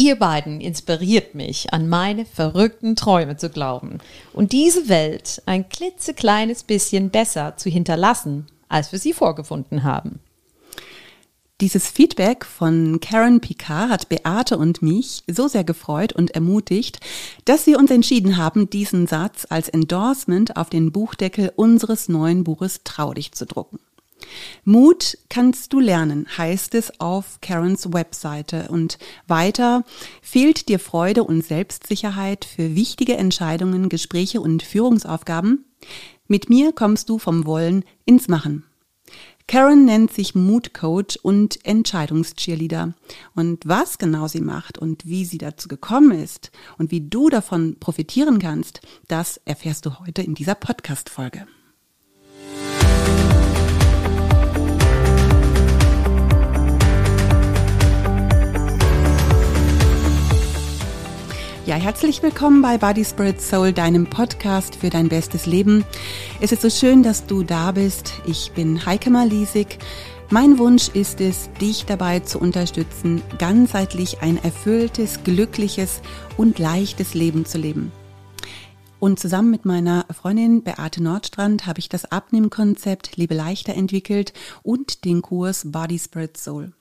Ihr beiden inspiriert mich, an meine verrückten Träume zu glauben und diese Welt ein klitzekleines bisschen besser zu hinterlassen, als wir sie vorgefunden haben. Dieses Feedback von Karen Picard hat Beate und mich so sehr gefreut und ermutigt, dass wir uns entschieden haben, diesen Satz als Endorsement auf den Buchdeckel unseres neuen Buches Trau zu drucken. Mut kannst du lernen, heißt es auf Karens Webseite. Und weiter fehlt dir Freude und Selbstsicherheit für wichtige Entscheidungen, Gespräche und Führungsaufgaben? Mit mir kommst du vom Wollen ins Machen. Karen nennt sich Mood-Coach und Entscheidungscheerleader. Und was genau sie macht und wie sie dazu gekommen ist und wie du davon profitieren kannst, das erfährst du heute in dieser Podcast-Folge. Ja, herzlich willkommen bei Body Spirit Soul, deinem Podcast für dein bestes Leben. Es ist so schön, dass du da bist. Ich bin Heike Malisik. Mein Wunsch ist es, dich dabei zu unterstützen, ganzheitlich ein erfülltes, glückliches und leichtes Leben zu leben. Und zusammen mit meiner Freundin Beate Nordstrand habe ich das Abnehmkonzept Lebe leichter entwickelt und den Kurs Body Spirit Soul.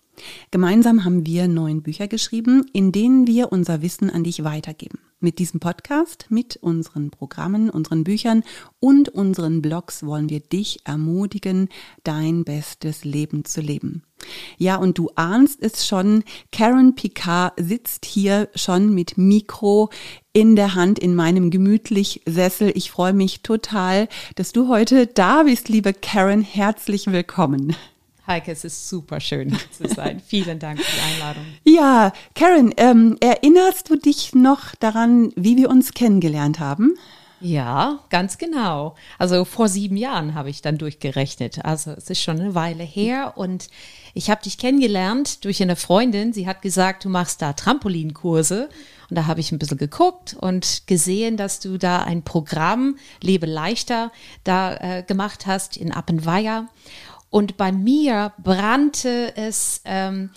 Gemeinsam haben wir neun Bücher geschrieben, in denen wir unser Wissen an dich weitergeben. Mit diesem Podcast, mit unseren Programmen, unseren Büchern und unseren Blogs wollen wir dich ermutigen, dein bestes Leben zu leben. Ja, und du ahnst es schon, Karen Picard sitzt hier schon mit Mikro in der Hand in meinem gemütlich Sessel. Ich freue mich total, dass du heute da bist, liebe Karen. Herzlich willkommen. Heike, es ist super schön zu sein. Vielen Dank für die Einladung. Ja, Karen, ähm, erinnerst du dich noch daran, wie wir uns kennengelernt haben? Ja, ganz genau. Also vor sieben Jahren habe ich dann durchgerechnet. Also es ist schon eine Weile her und ich habe dich kennengelernt durch eine Freundin. Sie hat gesagt, du machst da Trampolinkurse und da habe ich ein bisschen geguckt und gesehen, dass du da ein Programm Lebe leichter da äh, gemacht hast in Appenweier. Und bei mir brannte es ähm,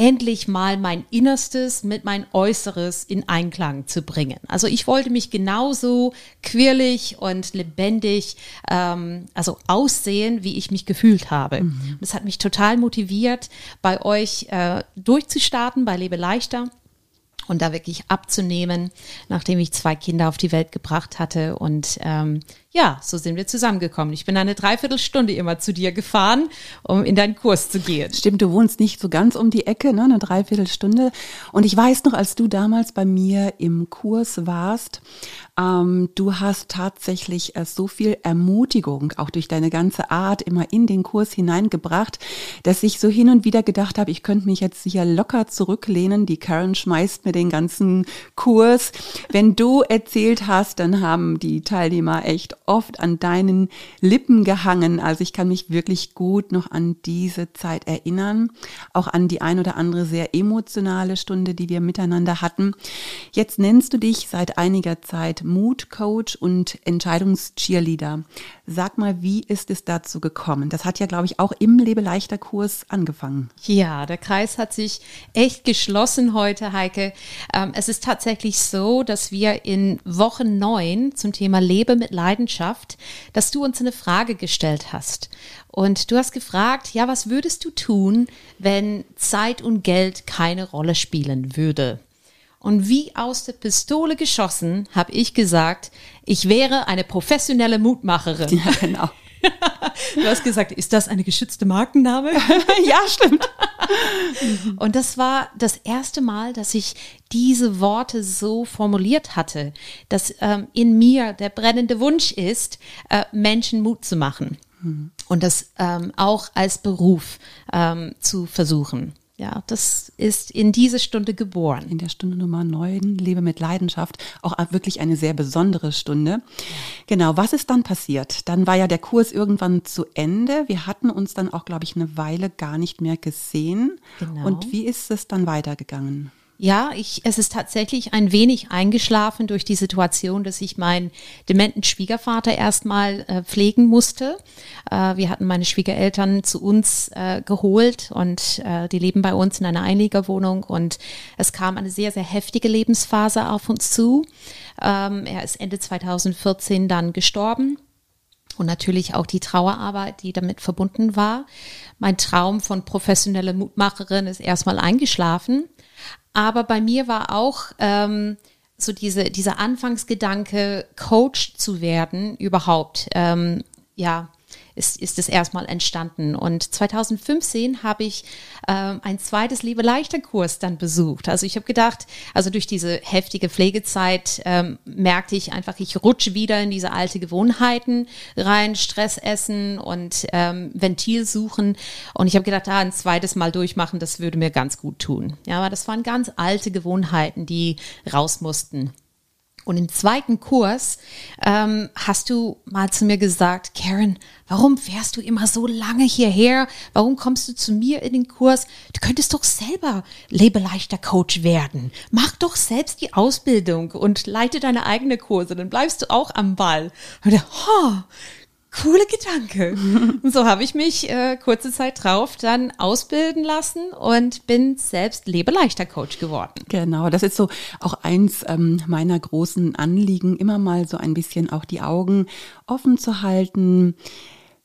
endlich mal mein Innerstes mit mein Äußeres in Einklang zu bringen. Also ich wollte mich genauso quirlig und lebendig, ähm, also aussehen, wie ich mich gefühlt habe. Mhm. Das hat mich total motiviert, bei euch äh, durchzustarten, bei Lebe leichter und da wirklich abzunehmen, nachdem ich zwei Kinder auf die Welt gebracht hatte. Und ähm, ja, so sind wir zusammengekommen. Ich bin eine Dreiviertelstunde immer zu dir gefahren, um in deinen Kurs zu gehen. Stimmt, du wohnst nicht so ganz um die Ecke, ne? eine Dreiviertelstunde. Und ich weiß noch, als du damals bei mir im Kurs warst, ähm, du hast tatsächlich äh, so viel Ermutigung, auch durch deine ganze Art, immer in den Kurs hineingebracht, dass ich so hin und wieder gedacht habe, ich könnte mich jetzt sicher locker zurücklehnen. Die Karen schmeißt mir den ganzen Kurs. Wenn du erzählt hast, dann haben die Teilnehmer echt oft an deinen Lippen gehangen. Also ich kann mich wirklich gut noch an diese Zeit erinnern, auch an die ein oder andere sehr emotionale Stunde, die wir miteinander hatten. Jetzt nennst du dich seit einiger Zeit Mood Coach und Entscheidungscheerleader. Sag mal, wie ist es dazu gekommen? Das hat ja, glaube ich, auch im Lebeleichter Kurs angefangen. Ja, der Kreis hat sich echt geschlossen heute, Heike. Ähm, es ist tatsächlich so, dass wir in Woche neun zum Thema Lebe mit Leidenschaft Botschaft, dass du uns eine Frage gestellt hast. Und du hast gefragt, ja, was würdest du tun, wenn Zeit und Geld keine Rolle spielen würde? Und wie aus der Pistole geschossen, habe ich gesagt, ich wäre eine professionelle Mutmacherin. Ja, genau. Du hast gesagt, ist das eine geschützte Markenname? ja, stimmt. Und das war das erste Mal, dass ich diese Worte so formuliert hatte, dass ähm, in mir der brennende Wunsch ist, äh, Menschen Mut zu machen. Mhm. Und das ähm, auch als Beruf ähm, zu versuchen. Ja, das ist in diese Stunde geboren. In der Stunde Nummer 9, Liebe mit Leidenschaft, auch wirklich eine sehr besondere Stunde. Genau, was ist dann passiert? Dann war ja der Kurs irgendwann zu Ende. Wir hatten uns dann auch, glaube ich, eine Weile gar nicht mehr gesehen. Genau. Und wie ist es dann weitergegangen? Ja, ich, es ist tatsächlich ein wenig eingeschlafen durch die Situation, dass ich meinen dementen Schwiegervater erstmal äh, pflegen musste. Äh, wir hatten meine Schwiegereltern zu uns äh, geholt und äh, die leben bei uns in einer Einliegerwohnung und es kam eine sehr, sehr heftige Lebensphase auf uns zu. Ähm, er ist Ende 2014 dann gestorben und natürlich auch die Trauerarbeit, die damit verbunden war. Mein Traum von professioneller Mutmacherin ist erstmal eingeschlafen. Aber bei mir war auch ähm, so diese, dieser Anfangsgedanke, Coach zu werden, überhaupt, ähm, ja, ist, ist es erstmal entstanden. Und 2015 habe ich ähm, ein zweites Liebe leichter Kurs dann besucht. Also ich habe gedacht, also durch diese heftige Pflegezeit ähm, merkte ich einfach, ich rutsche wieder in diese alte Gewohnheiten rein, Stress essen und ähm, Ventil suchen. Und ich habe gedacht, ah, ein zweites Mal durchmachen, das würde mir ganz gut tun. Ja, aber das waren ganz alte Gewohnheiten, die raus mussten. Und im zweiten Kurs ähm, hast du mal zu mir gesagt, Karen, warum fährst du immer so lange hierher? Warum kommst du zu mir in den Kurs? Du könntest doch selber Lebeleichter Coach werden. Mach doch selbst die Ausbildung und leite deine eigene Kurse, dann bleibst du auch am Ball. Und ich, oh, Coole Gedanke. Und so habe ich mich äh, kurze Zeit drauf dann ausbilden lassen und bin selbst lebeleichter Coach geworden. Genau, das ist so auch eins ähm, meiner großen Anliegen, immer mal so ein bisschen auch die Augen offen zu halten.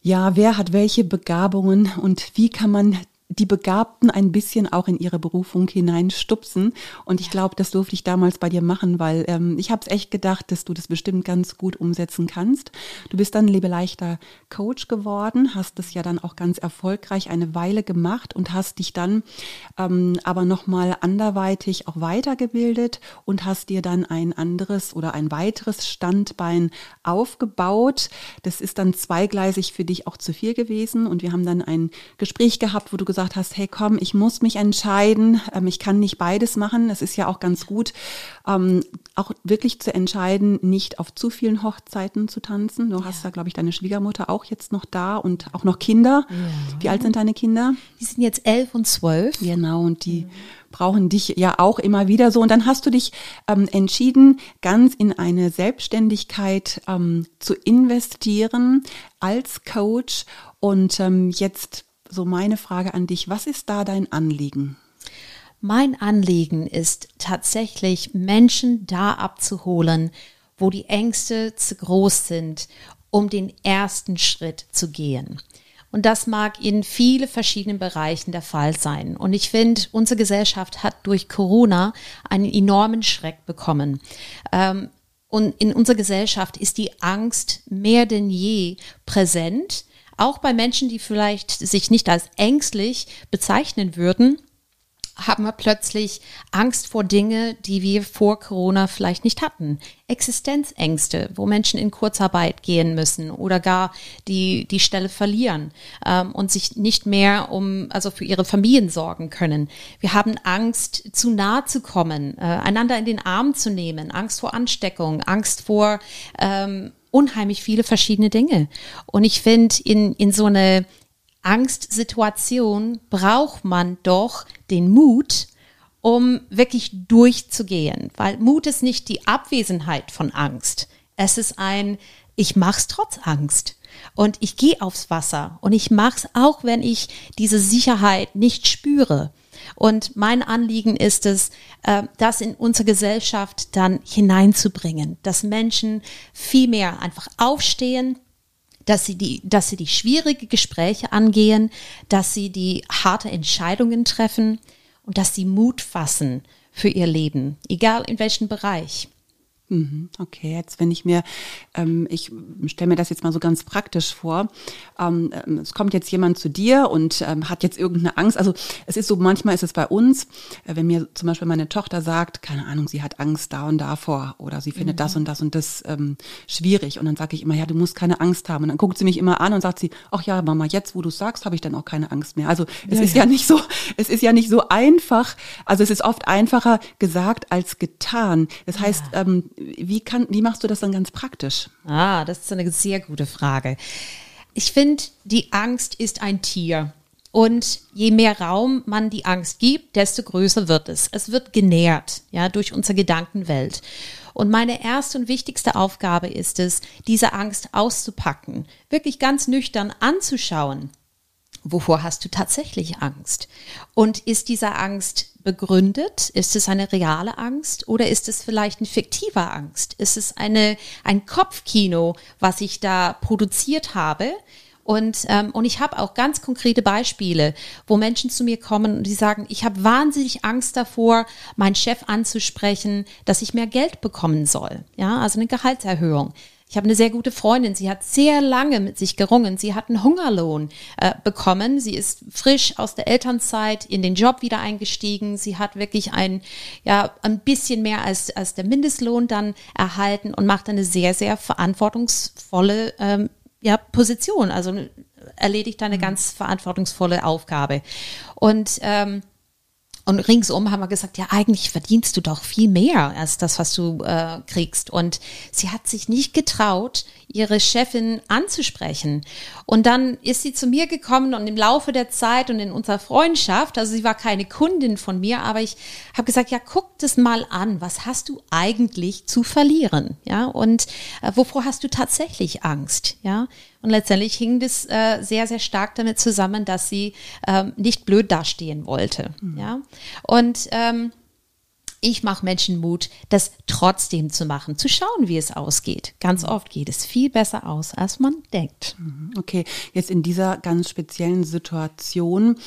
Ja, wer hat welche Begabungen und wie kann man die Begabten ein bisschen auch in ihre Berufung hineinstupsen. Und ich glaube, das durfte ich damals bei dir machen, weil ähm, ich habe es echt gedacht, dass du das bestimmt ganz gut umsetzen kannst. Du bist dann lebeleichter Coach geworden, hast das ja dann auch ganz erfolgreich eine Weile gemacht und hast dich dann ähm, aber nochmal anderweitig auch weitergebildet und hast dir dann ein anderes oder ein weiteres Standbein aufgebaut. Das ist dann zweigleisig für dich auch zu viel gewesen. Und wir haben dann ein Gespräch gehabt, wo du gesagt gesagt hast, hey komm, ich muss mich entscheiden, ähm, ich kann nicht beides machen. Es ist ja auch ganz gut, ähm, auch wirklich zu entscheiden, nicht auf zu vielen Hochzeiten zu tanzen. Du hast ja, glaube ich, deine Schwiegermutter auch jetzt noch da und auch noch Kinder. Ja. Wie alt sind deine Kinder? Die sind jetzt elf und zwölf. Genau, und die mhm. brauchen dich ja auch immer wieder so. Und dann hast du dich ähm, entschieden, ganz in eine Selbstständigkeit ähm, zu investieren als Coach. Und ähm, jetzt so meine Frage an dich, was ist da dein Anliegen? Mein Anliegen ist tatsächlich, Menschen da abzuholen, wo die Ängste zu groß sind, um den ersten Schritt zu gehen. Und das mag in vielen verschiedenen Bereichen der Fall sein. Und ich finde, unsere Gesellschaft hat durch Corona einen enormen Schreck bekommen. Ähm, und in unserer Gesellschaft ist die Angst mehr denn je präsent auch bei Menschen, die vielleicht sich nicht als ängstlich bezeichnen würden, haben wir plötzlich Angst vor Dinge, die wir vor Corona vielleicht nicht hatten. Existenzängste, wo Menschen in Kurzarbeit gehen müssen oder gar die, die Stelle verlieren ähm, und sich nicht mehr um, also für ihre Familien sorgen können. Wir haben Angst, zu nahe zu kommen, äh, einander in den Arm zu nehmen, Angst vor Ansteckung, Angst vor ähm, unheimlich viele verschiedene Dinge. Und ich finde, in, in so eine Angstsituation braucht man doch den Mut, um wirklich durchzugehen. Weil Mut ist nicht die Abwesenheit von Angst. Es ist ein, ich mach's trotz Angst. Und ich gehe aufs Wasser und ich mach's auch, wenn ich diese Sicherheit nicht spüre. Und mein Anliegen ist es, äh, das in unsere Gesellschaft dann hineinzubringen, dass Menschen viel mehr einfach aufstehen, dass sie die, dass sie die schwierige Gespräche angehen, dass sie die harte Entscheidungen treffen und dass sie Mut fassen für ihr Leben, egal in welchem Bereich. Mhm, okay, jetzt wenn ich mir, ähm, ich stelle mir das jetzt mal so ganz praktisch vor, ähm, ähm, es kommt jetzt jemand zu dir und ähm, hat jetzt irgendeine Angst. Also es ist so, manchmal ist es bei uns, äh, wenn mir zum Beispiel meine Tochter sagt, keine Ahnung, sie hat Angst da und davor oder sie findet mhm. das und das und das ähm, schwierig und dann sage ich immer, ja, du musst keine Angst haben. Und dann guckt sie mich immer an und sagt sie, ach ja, Mama, jetzt wo du sagst, habe ich dann auch keine Angst mehr. Also es ja, ist ja. ja nicht so, es ist ja nicht so einfach. Also es ist oft einfacher gesagt als getan. Das heißt, ja. Wie, kann, wie machst du das dann ganz praktisch? Ah, das ist eine sehr gute Frage. Ich finde, die Angst ist ein Tier. Und je mehr Raum man die Angst gibt, desto größer wird es. Es wird genährt, ja, durch unsere Gedankenwelt. Und meine erste und wichtigste Aufgabe ist es, diese Angst auszupacken, wirklich ganz nüchtern anzuschauen. Wovor hast du tatsächlich Angst? Und ist diese Angst begründet? Ist es eine reale Angst oder ist es vielleicht eine fiktive Angst? Ist es eine, ein Kopfkino, was ich da produziert habe? Und, ähm, und ich habe auch ganz konkrete Beispiele, wo Menschen zu mir kommen und die sagen, ich habe wahnsinnig Angst davor, meinen Chef anzusprechen, dass ich mehr Geld bekommen soll. Ja, also eine Gehaltserhöhung. Ich habe eine sehr gute Freundin, sie hat sehr lange mit sich gerungen. Sie hat einen Hungerlohn äh, bekommen. Sie ist frisch aus der Elternzeit in den Job wieder eingestiegen. Sie hat wirklich ein, ja, ein bisschen mehr als, als der Mindestlohn dann erhalten und macht eine sehr, sehr verantwortungsvolle ähm, ja, Position, also erledigt eine mhm. ganz verantwortungsvolle Aufgabe. Und ähm, und ringsum haben wir gesagt, ja, eigentlich verdienst du doch viel mehr als das, was du äh, kriegst. Und sie hat sich nicht getraut, ihre Chefin anzusprechen. Und dann ist sie zu mir gekommen und im Laufe der Zeit und in unserer Freundschaft, also sie war keine Kundin von mir, aber ich habe gesagt, ja, guck das mal an. Was hast du eigentlich zu verlieren? Ja, und äh, wovor hast du tatsächlich Angst? Ja, und letztendlich hing das äh, sehr, sehr stark damit zusammen, dass sie ähm, nicht blöd dastehen wollte. Mhm. Ja. Und ähm, ich mache Menschen Mut, das trotzdem zu machen, zu schauen, wie es ausgeht. Ganz mhm. oft geht es viel besser aus, als man denkt. Mhm. Okay, jetzt in dieser ganz speziellen Situation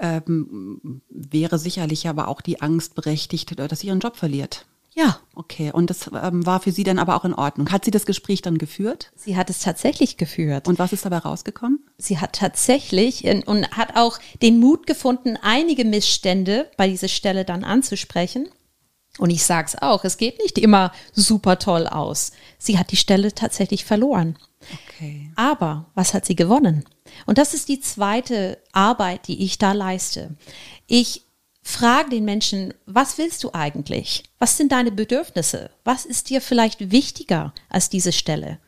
ähm, wäre sicherlich aber auch die Angst berechtigt, dass sie ihren Job verliert. Ja. Okay, und das ähm, war für Sie dann aber auch in Ordnung. Hat sie das Gespräch dann geführt? Sie hat es tatsächlich geführt. Und was ist dabei rausgekommen? Sie hat tatsächlich in, und hat auch den Mut gefunden, einige Missstände bei dieser Stelle dann anzusprechen. Und ich sage es auch, es geht nicht immer super toll aus. Sie hat die Stelle tatsächlich verloren. Okay. Aber was hat sie gewonnen? Und das ist die zweite Arbeit, die ich da leiste. Ich Frag den Menschen, was willst du eigentlich? Was sind deine Bedürfnisse? Was ist dir vielleicht wichtiger als diese Stelle?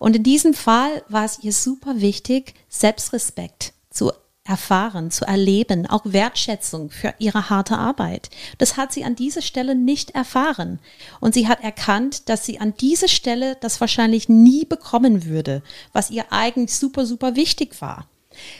Und in diesem Fall war es ihr super wichtig, Selbstrespekt zu erfahren, zu erleben, auch Wertschätzung für ihre harte Arbeit. Das hat sie an dieser Stelle nicht erfahren. Und sie hat erkannt, dass sie an dieser Stelle das wahrscheinlich nie bekommen würde, was ihr eigentlich super, super wichtig war.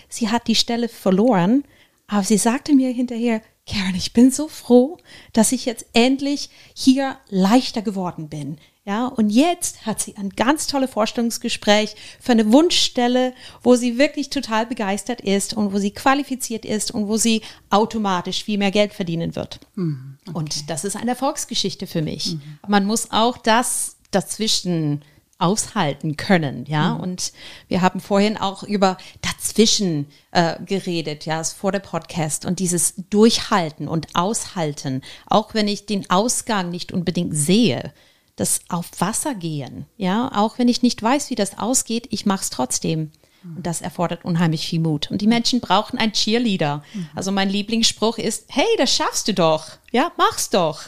Sie hat die Stelle verloren, aber sie sagte mir hinterher, Karen, ich bin so froh, dass ich jetzt endlich hier leichter geworden bin. Ja, und jetzt hat sie ein ganz tolles Vorstellungsgespräch für eine Wunschstelle, wo sie wirklich total begeistert ist und wo sie qualifiziert ist und wo sie automatisch viel mehr Geld verdienen wird. Mhm, okay. Und das ist eine Erfolgsgeschichte für mich. Mhm. Man muss auch das dazwischen aushalten können, ja. Mhm. Und wir haben vorhin auch über dazwischen äh, geredet, ja, vor der Podcast und dieses Durchhalten und Aushalten, auch wenn ich den Ausgang nicht unbedingt sehe, das auf Wasser gehen, ja, auch wenn ich nicht weiß, wie das ausgeht, ich mache es trotzdem. Mhm. Und das erfordert unheimlich viel Mut. Und die Menschen brauchen einen Cheerleader. Mhm. Also mein Lieblingsspruch ist, hey, das schaffst du doch. Ja, mach's doch.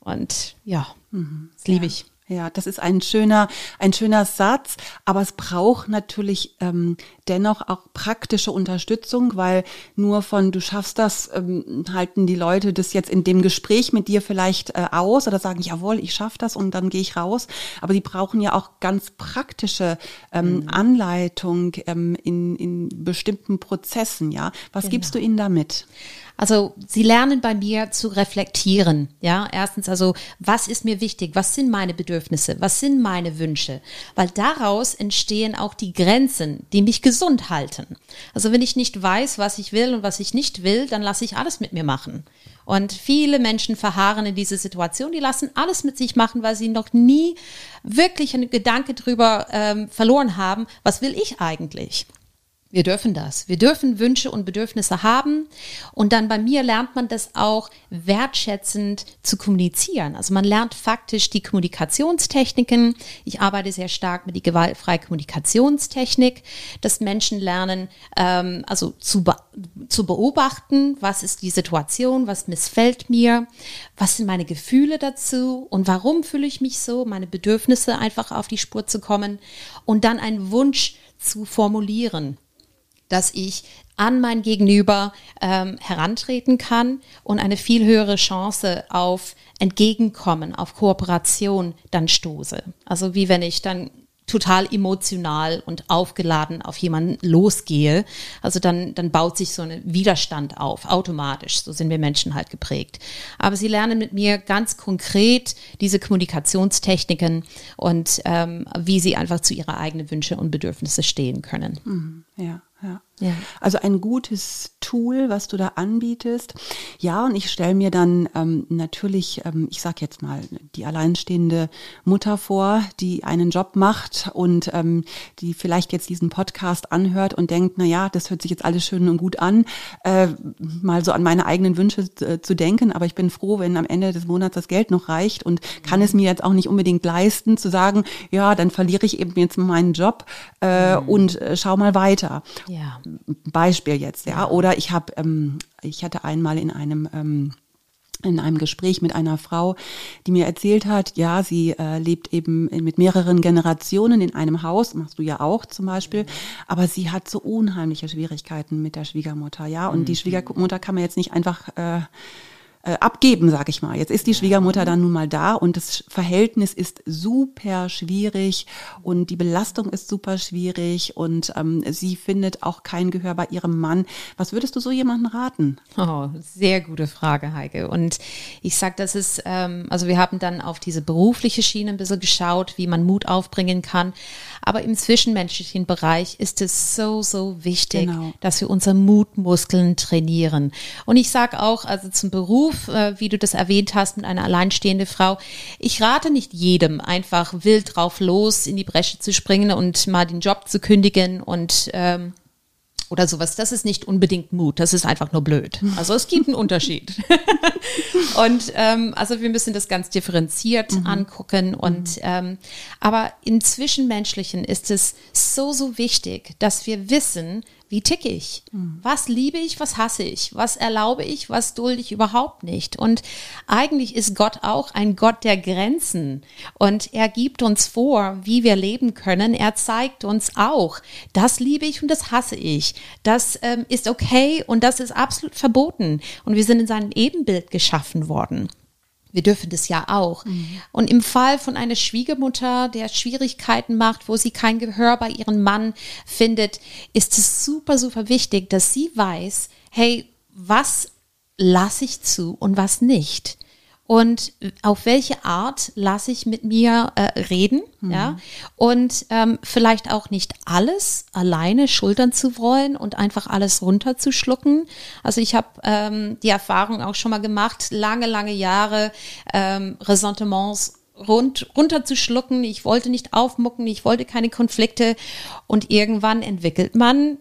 Und ja, mhm. das liebe ich. Ja, das ist ein schöner, ein schöner Satz, aber es braucht natürlich ähm, dennoch auch praktische Unterstützung, weil nur von du schaffst das, ähm, halten die Leute das jetzt in dem Gespräch mit dir vielleicht äh, aus oder sagen, jawohl, ich schaff das und dann gehe ich raus. Aber die brauchen ja auch ganz praktische ähm, mhm. Anleitung ähm, in, in bestimmten Prozessen, ja. Was genau. gibst du ihnen damit? Also sie lernen bei mir zu reflektieren. Ja, erstens also, was ist mir wichtig? Was sind meine Bedürfnisse? Was sind meine Wünsche? Weil daraus entstehen auch die Grenzen, die mich gesund halten. Also wenn ich nicht weiß, was ich will und was ich nicht will, dann lasse ich alles mit mir machen. Und viele Menschen verharren in diese Situation, die lassen alles mit sich machen, weil sie noch nie wirklich einen Gedanke drüber ähm, verloren haben, was will ich eigentlich? Wir dürfen das. Wir dürfen Wünsche und Bedürfnisse haben. Und dann bei mir lernt man das auch wertschätzend zu kommunizieren. Also man lernt faktisch die Kommunikationstechniken. Ich arbeite sehr stark mit die gewaltfreie Kommunikationstechnik, dass Menschen lernen, ähm, also zu, be zu beobachten, was ist die Situation, was missfällt mir, was sind meine Gefühle dazu und warum fühle ich mich so, meine Bedürfnisse einfach auf die Spur zu kommen und dann einen Wunsch zu formulieren dass ich an mein Gegenüber ähm, herantreten kann und eine viel höhere Chance auf Entgegenkommen, auf Kooperation dann stoße. Also wie wenn ich dann total emotional und aufgeladen auf jemanden losgehe, also dann, dann baut sich so ein Widerstand auf, automatisch. So sind wir Menschen halt geprägt. Aber sie lernen mit mir ganz konkret diese Kommunikationstechniken und ähm, wie sie einfach zu ihrer eigenen Wünsche und Bedürfnisse stehen können. Mhm, ja. Ja. Ja. Also ein gutes Tool, was du da anbietest. Ja, und ich stelle mir dann ähm, natürlich, ähm, ich sag jetzt mal, die alleinstehende Mutter vor, die einen Job macht und ähm, die vielleicht jetzt diesen Podcast anhört und denkt, na ja, das hört sich jetzt alles schön und gut an, äh, mal so an meine eigenen Wünsche äh, zu denken. Aber ich bin froh, wenn am Ende des Monats das Geld noch reicht und kann mhm. es mir jetzt auch nicht unbedingt leisten, zu sagen, ja, dann verliere ich eben jetzt meinen Job äh, mhm. und äh, schau mal weiter. Ja. Beispiel jetzt, ja. Oder ich habe, ähm, ich hatte einmal in einem ähm, in einem Gespräch mit einer Frau, die mir erzählt hat, ja, sie äh, lebt eben mit mehreren Generationen in einem Haus, machst du ja auch zum Beispiel, aber sie hat so unheimliche Schwierigkeiten mit der Schwiegermutter, ja, und die mhm. Schwiegermutter kann man jetzt nicht einfach äh, äh, abgeben, sag ich mal. Jetzt ist die Schwiegermutter dann nun mal da und das Verhältnis ist super schwierig und die Belastung ist super schwierig und ähm, sie findet auch kein Gehör bei ihrem Mann. Was würdest du so jemanden raten? Oh, sehr gute Frage, Heike. Und ich sag, das ist, ähm, also wir haben dann auf diese berufliche Schiene ein bisschen geschaut, wie man Mut aufbringen kann. Aber im zwischenmenschlichen Bereich ist es so, so wichtig, genau. dass wir unsere Mutmuskeln trainieren. Und ich sag auch, also zum Beruf, Beruf, äh, wie du das erwähnt hast, mit einer alleinstehende Frau. Ich rate nicht jedem, einfach wild drauf los in die Bresche zu springen und mal den Job zu kündigen und ähm, oder sowas. Das ist nicht unbedingt Mut, das ist einfach nur blöd. Also es gibt einen Unterschied. und ähm, also wir müssen das ganz differenziert mhm. angucken. Und mhm. ähm, aber im Zwischenmenschlichen ist es so, so wichtig, dass wir wissen, wie ticke ich? Mhm. Was liebe ich, was hasse ich? Was erlaube ich, was dulde ich überhaupt nicht? Und eigentlich ist Gott auch ein Gott der Grenzen. Und er gibt uns vor, wie wir leben können. Er zeigt uns auch, das liebe ich und das hasse ich. Das ähm, ist okay und das ist absolut verboten. Und wir sind in seinem Ebenbild geschaffen worden. Wir dürfen das ja auch. Mhm. Und im Fall von einer Schwiegermutter, der Schwierigkeiten macht, wo sie kein Gehör bei ihrem Mann findet, ist es super, super wichtig, dass sie weiß, hey, was lasse ich zu und was nicht? Und auf welche Art lasse ich mit mir äh, reden, mhm. ja, und ähm, vielleicht auch nicht alles alleine schultern zu wollen und einfach alles runterzuschlucken. Also ich habe ähm, die Erfahrung auch schon mal gemacht, lange, lange Jahre ähm, Ressentiments rund, runterzuschlucken. Ich wollte nicht aufmucken, ich wollte keine Konflikte und irgendwann entwickelt man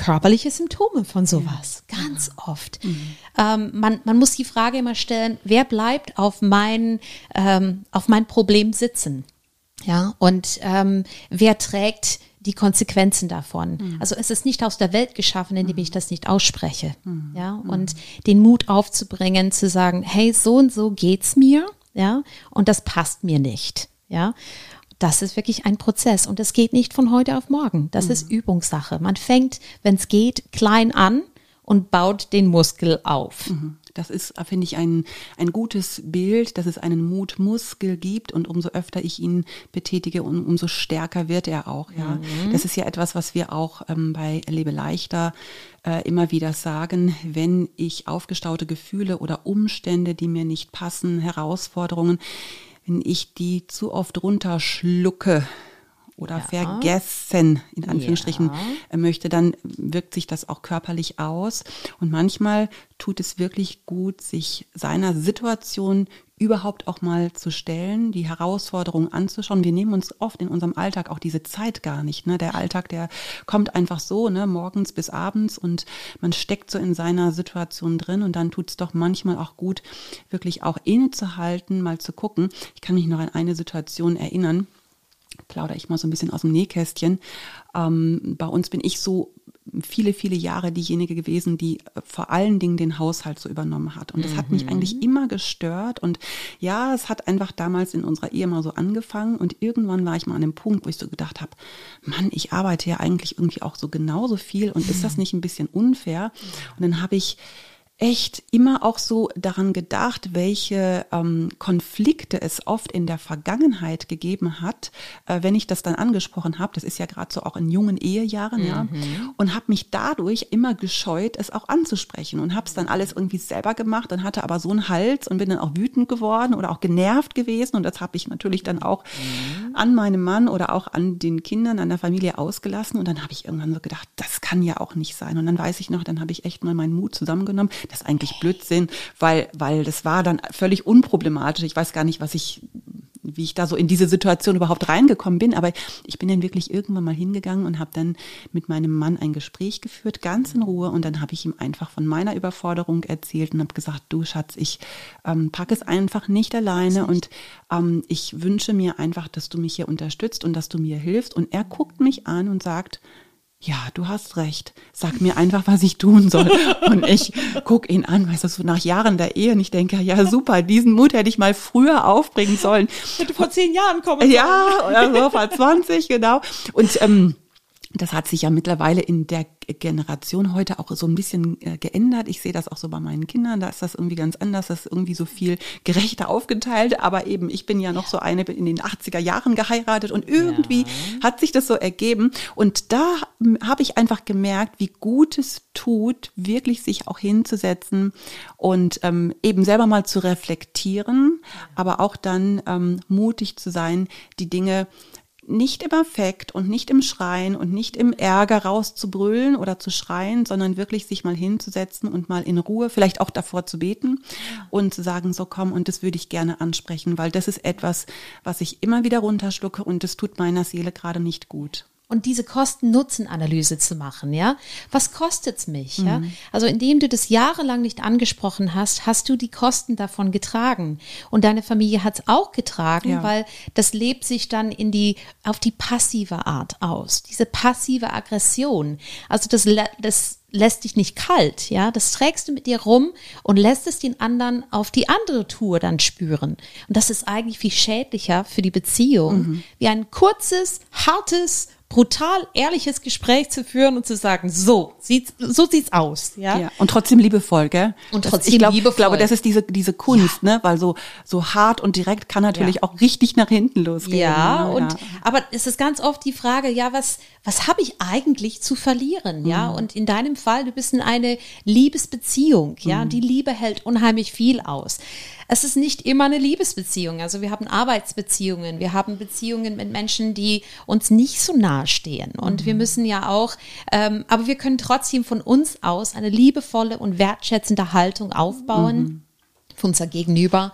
körperliche Symptome von sowas. Ja. Ganz oft. Mhm. Ähm, man, man muss die Frage immer stellen, wer bleibt auf mein, ähm, auf mein Problem sitzen? Ja, und ähm, wer trägt die Konsequenzen davon. Mhm. Also es ist nicht aus der Welt geschaffen, indem ich das nicht ausspreche. Mhm. Ja, und den Mut aufzubringen, zu sagen, hey, so und so geht's mir, ja, und das passt mir nicht. Ja, das ist wirklich ein Prozess und es geht nicht von heute auf morgen. Das mhm. ist Übungssache. Man fängt, wenn es geht, klein an und baut den Muskel auf. Mhm. Das ist, finde ich, ein, ein gutes Bild, dass es einen Mutmuskel gibt und umso öfter ich ihn betätige, um, umso stärker wird er auch. Ja, mhm. das ist ja etwas, was wir auch ähm, bei Lebe leichter äh, immer wieder sagen. Wenn ich aufgestaute Gefühle oder Umstände, die mir nicht passen, Herausforderungen, wenn ich die zu oft runterschlucke oder ja. vergessen, in Anführungsstrichen, ja. Äh, möchte, dann wirkt sich das auch körperlich aus. Und manchmal tut es wirklich gut, sich seiner Situation überhaupt auch mal zu stellen, die Herausforderungen anzuschauen. Wir nehmen uns oft in unserem Alltag auch diese Zeit gar nicht. Ne? Der Alltag, der kommt einfach so, ne? morgens bis abends und man steckt so in seiner Situation drin und dann tut es doch manchmal auch gut, wirklich auch innezuhalten, mal zu gucken. Ich kann mich noch an eine Situation erinnern, plaudere ich mal so ein bisschen aus dem Nähkästchen. Ähm, bei uns bin ich so viele, viele Jahre diejenige gewesen, die äh, vor allen Dingen den Haushalt so übernommen hat. Und das mhm. hat mich mhm. eigentlich immer gestört. Und ja, es hat einfach damals in unserer Ehe mal so angefangen. Und irgendwann war ich mal an dem Punkt, wo ich so gedacht habe, Mann, ich arbeite ja eigentlich irgendwie auch so genauso viel. Und ist das nicht ein bisschen unfair? Und dann habe ich echt immer auch so daran gedacht, welche ähm, Konflikte es oft in der Vergangenheit gegeben hat, äh, wenn ich das dann angesprochen habe. Das ist ja gerade so auch in jungen Ehejahren, mhm. ja. Und habe mich dadurch immer gescheut, es auch anzusprechen und habe es dann alles irgendwie selber gemacht und hatte aber so einen Hals und bin dann auch wütend geworden oder auch genervt gewesen. Und das habe ich natürlich dann auch mhm. an meinem Mann oder auch an den Kindern, an der Familie ausgelassen. Und dann habe ich irgendwann so gedacht, das kann ja auch nicht sein. Und dann weiß ich noch, dann habe ich echt mal meinen Mut zusammengenommen das ist eigentlich Blödsinn, weil, weil das war dann völlig unproblematisch. Ich weiß gar nicht, was ich, wie ich da so in diese Situation überhaupt reingekommen bin, aber ich bin dann wirklich irgendwann mal hingegangen und habe dann mit meinem Mann ein Gespräch geführt, ganz in Ruhe, und dann habe ich ihm einfach von meiner Überforderung erzählt und habe gesagt, du Schatz, ich ähm, packe es einfach nicht alleine und ähm, ich wünsche mir einfach, dass du mich hier unterstützt und dass du mir hilfst. Und er guckt mich an und sagt, ja, du hast recht. Sag mir einfach, was ich tun soll. Und ich guck ihn an, weißt du, so nach Jahren der Ehe und ich denke, ja super, diesen Mut hätte ich mal früher aufbringen sollen. Hätte vor zehn Jahren kommen sollen. Ja, oder so vor 20, genau. Und ähm, das hat sich ja mittlerweile in der Generation heute auch so ein bisschen äh, geändert. Ich sehe das auch so bei meinen Kindern. Da ist das irgendwie ganz anders. Das ist irgendwie so viel gerechter aufgeteilt. Aber eben, ich bin ja noch so eine in den 80er Jahren geheiratet und irgendwie ja. hat sich das so ergeben. Und da habe ich einfach gemerkt, wie gut es tut, wirklich sich auch hinzusetzen und ähm, eben selber mal zu reflektieren, aber auch dann ähm, mutig zu sein, die Dinge nicht im Affekt und nicht im Schreien und nicht im Ärger rauszubrüllen oder zu schreien, sondern wirklich sich mal hinzusetzen und mal in Ruhe, vielleicht auch davor zu beten und zu sagen, so komm, und das würde ich gerne ansprechen, weil das ist etwas, was ich immer wieder runterschlucke und das tut meiner Seele gerade nicht gut und diese Kosten-Nutzen-Analyse zu machen, ja. Was kostet's mich, mhm. ja? Also indem du das jahrelang nicht angesprochen hast, hast du die Kosten davon getragen. Und deine Familie hat's auch getragen, ja. weil das lebt sich dann in die, auf die passive Art aus. Diese passive Aggression. Also das, das lässt dich nicht kalt, ja, das trägst du mit dir rum und lässt es den anderen auf die andere Tour dann spüren. Und das ist eigentlich viel schädlicher für die Beziehung, mhm. wie ein kurzes, hartes brutal ehrliches Gespräch zu führen und zu sagen, so sieht's, so sieht's aus, ja. ja und trotzdem liebevoll, gell? Und trotzdem das, ich glaub, liebevoll. Ich glaube, das ist diese, diese Kunst, ja. ne? Weil so, so hart und direkt kann natürlich ja. auch richtig nach hinten losgehen. Ja, ne? und, aber es ist ganz oft die Frage, ja, was, was habe ich eigentlich zu verlieren, ja? Mhm. Und in deinem Fall, du bist in eine Liebesbeziehung, ja? Mhm. Die Liebe hält unheimlich viel aus es ist nicht immer eine Liebesbeziehung. Also wir haben Arbeitsbeziehungen, wir haben Beziehungen mit Menschen, die uns nicht so nahe stehen. Und mhm. wir müssen ja auch, ähm, aber wir können trotzdem von uns aus eine liebevolle und wertschätzende Haltung aufbauen. Mhm. Für unser Gegenüber.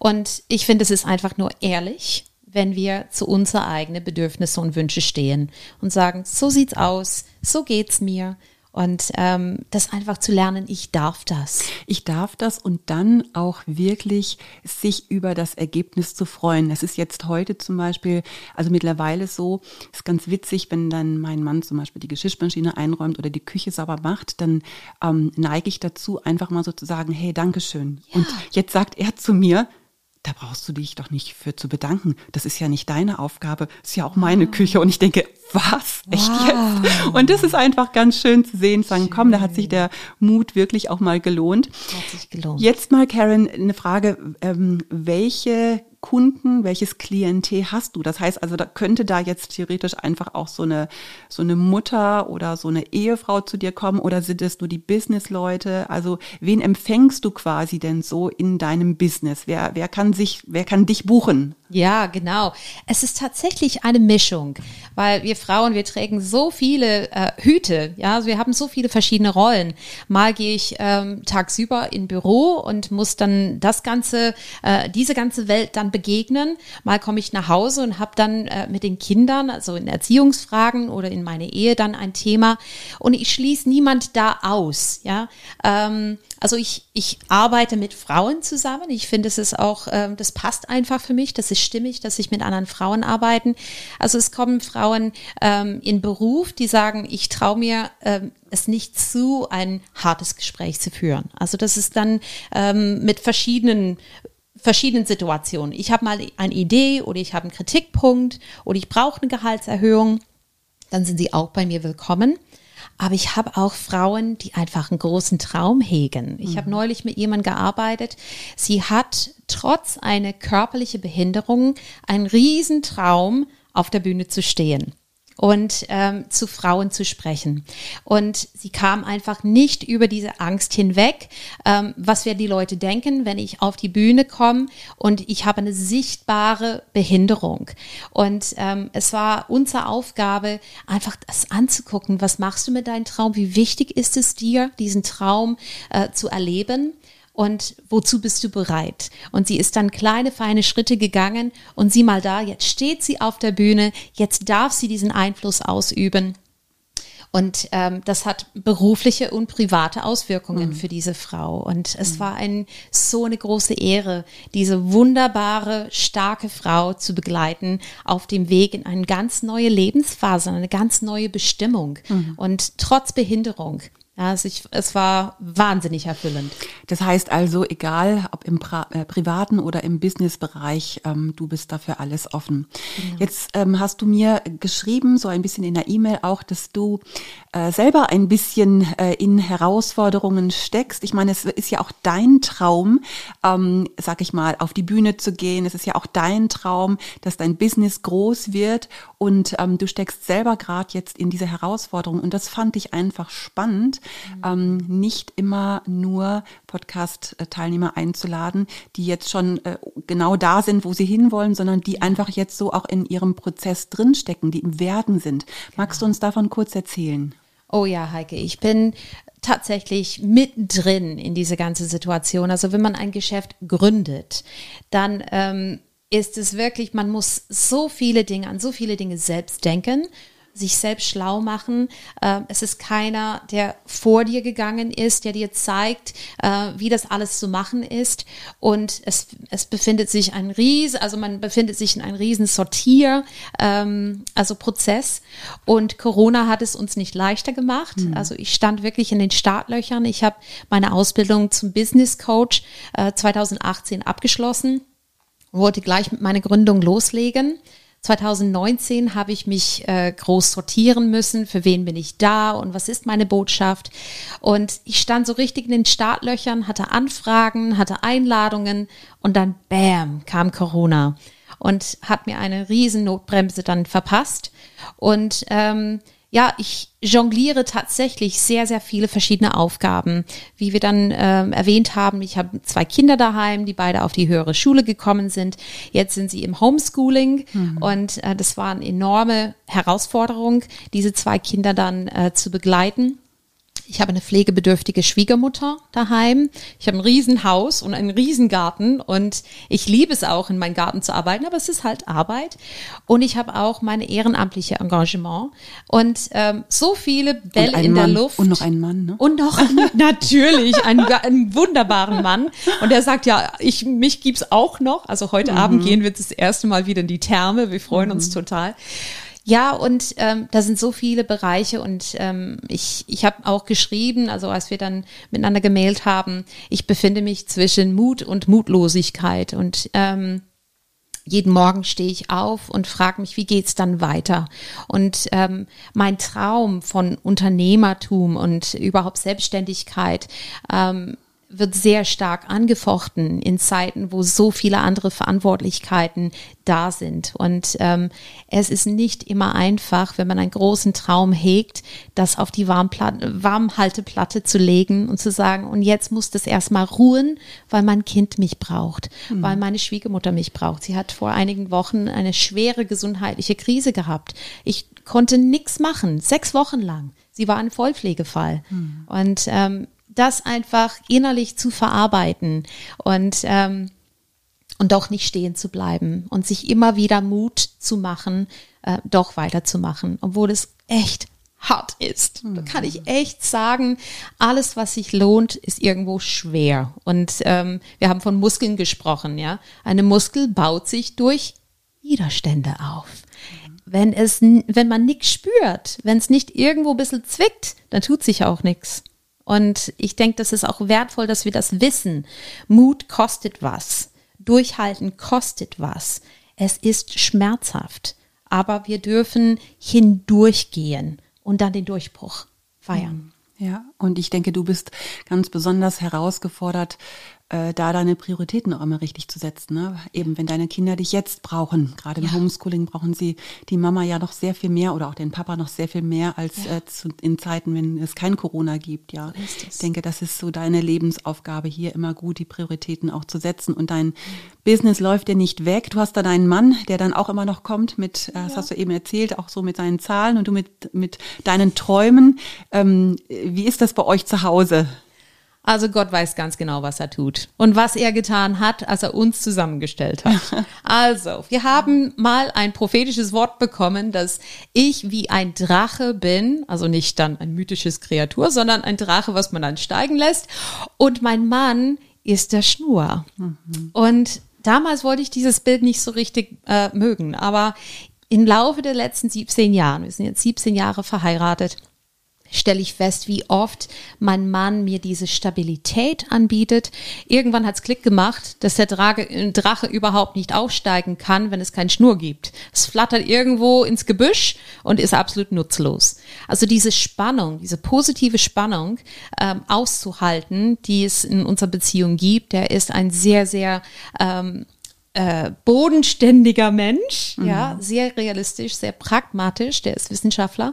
Und ich finde, es ist einfach nur ehrlich, wenn wir zu unseren eigenen Bedürfnisse und Wünsche stehen und sagen, so sieht's aus, so geht's mir und ähm, das einfach zu lernen, ich darf das. Ich darf das und dann auch wirklich sich über das Ergebnis zu freuen. Das ist jetzt heute zum Beispiel, also mittlerweile so, ist ganz witzig, wenn dann mein Mann zum Beispiel die Geschirrspülmaschine einräumt oder die Küche sauber macht, dann ähm, neige ich dazu, einfach mal so zu sagen, hey, Dankeschön. Ja. Und jetzt sagt er zu mir, da brauchst du dich doch nicht für zu bedanken. Das ist ja nicht deine Aufgabe, ist ja auch meine wow. Küche. Und ich denke, was? Echt wow. jetzt? Und das ist einfach ganz schön zu sehen, sagen, schön. komm, da hat sich der Mut wirklich auch mal gelohnt. Hat sich gelohnt. Jetzt mal, Karen, eine Frage. Ähm, welche Kunden, welches Klientel hast du? Das heißt also, da könnte da jetzt theoretisch einfach auch so eine, so eine Mutter oder so eine Ehefrau zu dir kommen oder sind es nur die Businessleute? Also, wen empfängst du quasi denn so in deinem Business? Wer, wer kann sich, wer kann dich buchen? Ja, genau. Es ist tatsächlich eine Mischung, weil wir Frauen, wir tragen so viele äh, Hüte, ja, also wir haben so viele verschiedene Rollen. Mal gehe ich ähm, tagsüber in Büro und muss dann das ganze, äh, diese ganze Welt dann begegnen. Mal komme ich nach Hause und habe dann äh, mit den Kindern, also in Erziehungsfragen oder in meine Ehe dann ein Thema und ich schließe niemand da aus, ja. Ähm, Also ich, ich arbeite mit Frauen zusammen. Ich finde, es ist auch, ähm, das passt einfach für mich, das ist stimmig, dass ich mit anderen Frauen arbeiten. Also es kommen Frauen ähm, in Beruf, die sagen, ich traue mir ähm, es nicht zu, ein hartes Gespräch zu führen. Also das ist dann ähm, mit verschiedenen verschiedenen Situationen. Ich habe mal eine Idee oder ich habe einen Kritikpunkt oder ich brauche eine Gehaltserhöhung, dann sind sie auch bei mir willkommen. Aber ich habe auch Frauen, die einfach einen großen Traum hegen. Ich mhm. habe neulich mit jemandem gearbeitet. Sie hat trotz einer körperlichen Behinderung einen Riesentraum, auf der Bühne zu stehen und ähm, zu Frauen zu sprechen. Und sie kam einfach nicht über diese Angst hinweg, ähm, was werden die Leute denken, wenn ich auf die Bühne komme? Und ich habe eine sichtbare Behinderung. Und ähm, es war unsere Aufgabe, einfach das anzugucken, was machst du mit deinem Traum, wie wichtig ist es dir, diesen Traum äh, zu erleben und wozu bist du bereit? Und sie ist dann kleine, feine Schritte gegangen und sieh mal da, jetzt steht sie auf der Bühne, jetzt darf sie diesen Einfluss ausüben. Und ähm, das hat berufliche und private Auswirkungen mhm. für diese Frau. Und es mhm. war ein, so eine große Ehre, diese wunderbare, starke Frau zu begleiten auf dem Weg in eine ganz neue Lebensphase, eine ganz neue Bestimmung. Mhm. Und trotz Behinderung ja, also ich, es war wahnsinnig erfüllend. Das heißt also, egal ob im pra äh, privaten oder im Businessbereich, ähm, du bist dafür alles offen. Genau. Jetzt ähm, hast du mir geschrieben, so ein bisschen in der E-Mail auch, dass du äh, selber ein bisschen äh, in Herausforderungen steckst. Ich meine, es ist ja auch dein Traum, ähm, sag ich mal, auf die Bühne zu gehen. Es ist ja auch dein Traum, dass dein Business groß wird und ähm, du steckst selber gerade jetzt in diese Herausforderung. Und das fand ich einfach spannend ähm, nicht immer nur Podcast-Teilnehmer einzuladen, die jetzt schon äh, genau da sind, wo sie hinwollen, sondern die einfach jetzt so auch in ihrem Prozess drinstecken, die im Werden sind. Magst du uns davon kurz erzählen? Oh ja, Heike, ich bin tatsächlich mittendrin in diese ganze Situation. Also wenn man ein Geschäft gründet, dann ähm, ist es wirklich, man muss so viele Dinge an so viele Dinge selbst denken sich selbst schlau machen. Äh, es ist keiner, der vor dir gegangen ist, der dir zeigt, äh, wie das alles zu machen ist. Und es, es befindet sich ein Ries, also man befindet sich in einem riesen Sortier, ähm, also Prozess. Und Corona hat es uns nicht leichter gemacht. Mhm. Also ich stand wirklich in den Startlöchern. Ich habe meine Ausbildung zum Business Coach äh, 2018 abgeschlossen, wollte gleich mit meiner Gründung loslegen. 2019 habe ich mich äh, groß sortieren müssen, für wen bin ich da und was ist meine Botschaft. Und ich stand so richtig in den Startlöchern, hatte Anfragen, hatte Einladungen und dann, bam, kam Corona und hat mir eine riesen Notbremse dann verpasst. Und ähm, ja, ich jongliere tatsächlich sehr, sehr viele verschiedene Aufgaben. Wie wir dann ähm, erwähnt haben, ich habe zwei Kinder daheim, die beide auf die höhere Schule gekommen sind. Jetzt sind sie im Homeschooling mhm. und äh, das war eine enorme Herausforderung, diese zwei Kinder dann äh, zu begleiten. Ich habe eine pflegebedürftige Schwiegermutter daheim. Ich habe ein Riesenhaus und einen Riesengarten und ich liebe es auch, in meinem Garten zu arbeiten, aber es ist halt Arbeit. Und ich habe auch meine ehrenamtliche Engagement und ähm, so viele Bälle in Mann. der Luft. Und noch einen Mann, ne? Und noch natürlich einen, einen wunderbaren Mann. Und der sagt, ja, ich, mich gibt's auch noch. Also heute mhm. Abend gehen wir das erste Mal wieder in die Therme. Wir freuen mhm. uns total. Ja, und ähm, da sind so viele Bereiche und ähm, ich, ich habe auch geschrieben, also als wir dann miteinander gemailt haben, ich befinde mich zwischen Mut und Mutlosigkeit und ähm, jeden Morgen stehe ich auf und frage mich, wie geht's dann weiter? Und ähm, mein Traum von Unternehmertum und überhaupt Selbstständigkeit ähm, wird sehr stark angefochten in Zeiten, wo so viele andere Verantwortlichkeiten da sind. Und ähm, es ist nicht immer einfach, wenn man einen großen Traum hegt, das auf die Warmplatte, Warmhalteplatte zu legen und zu sagen, und jetzt muss das erstmal ruhen, weil mein Kind mich braucht, mhm. weil meine Schwiegermutter mich braucht. Sie hat vor einigen Wochen eine schwere gesundheitliche Krise gehabt. Ich konnte nichts machen, sechs Wochen lang. Sie war ein Vollpflegefall. Mhm. Und ähm, das einfach innerlich zu verarbeiten und, ähm, und doch nicht stehen zu bleiben und sich immer wieder Mut zu machen, äh, doch weiterzumachen, obwohl es echt hart ist. Da kann ich echt sagen, alles, was sich lohnt, ist irgendwo schwer. Und ähm, wir haben von Muskeln gesprochen, ja. Eine Muskel baut sich durch Widerstände auf. Wenn es, wenn man nichts spürt, wenn es nicht irgendwo ein bisschen zwickt, dann tut sich auch nichts. Und ich denke, das ist auch wertvoll, dass wir das wissen. Mut kostet was. Durchhalten kostet was. Es ist schmerzhaft. Aber wir dürfen hindurchgehen und dann den Durchbruch feiern. Ja, und ich denke, du bist ganz besonders herausgefordert, äh, da deine Prioritäten auch immer richtig zu setzen. Ne? Eben, wenn deine Kinder dich jetzt brauchen, gerade im ja. Homeschooling brauchen sie die Mama ja noch sehr viel mehr oder auch den Papa noch sehr viel mehr als ja. äh, zu, in Zeiten, wenn es kein Corona gibt. Ja, so ich denke, das ist so deine Lebensaufgabe hier immer gut, die Prioritäten auch zu setzen. Und dein mhm. Business läuft dir nicht weg. Du hast da deinen Mann, der dann auch immer noch kommt mit, äh, das ja. hast du eben erzählt, auch so mit seinen Zahlen und du mit mit deinen Träumen. Ähm, wie ist das bei euch zu Hause? Also Gott weiß ganz genau, was er tut und was er getan hat, als er uns zusammengestellt hat. Also, wir haben mal ein prophetisches Wort bekommen, dass ich wie ein Drache bin, also nicht dann ein mythisches Kreatur, sondern ein Drache, was man dann steigen lässt. Und mein Mann ist der Schnur. Mhm. Und damals wollte ich dieses Bild nicht so richtig äh, mögen, aber im Laufe der letzten 17 Jahre, wir sind jetzt 17 Jahre verheiratet, stelle ich fest, wie oft mein Mann mir diese Stabilität anbietet. Irgendwann hat's Klick gemacht, dass der Drache, Drache überhaupt nicht aufsteigen kann, wenn es keinen Schnur gibt. Es flattert irgendwo ins Gebüsch und ist absolut nutzlos. Also diese Spannung, diese positive Spannung ähm, auszuhalten, die es in unserer Beziehung gibt, der ist ein sehr, sehr ähm, äh, bodenständiger Mensch, mhm. ja, sehr realistisch, sehr pragmatisch, der ist Wissenschaftler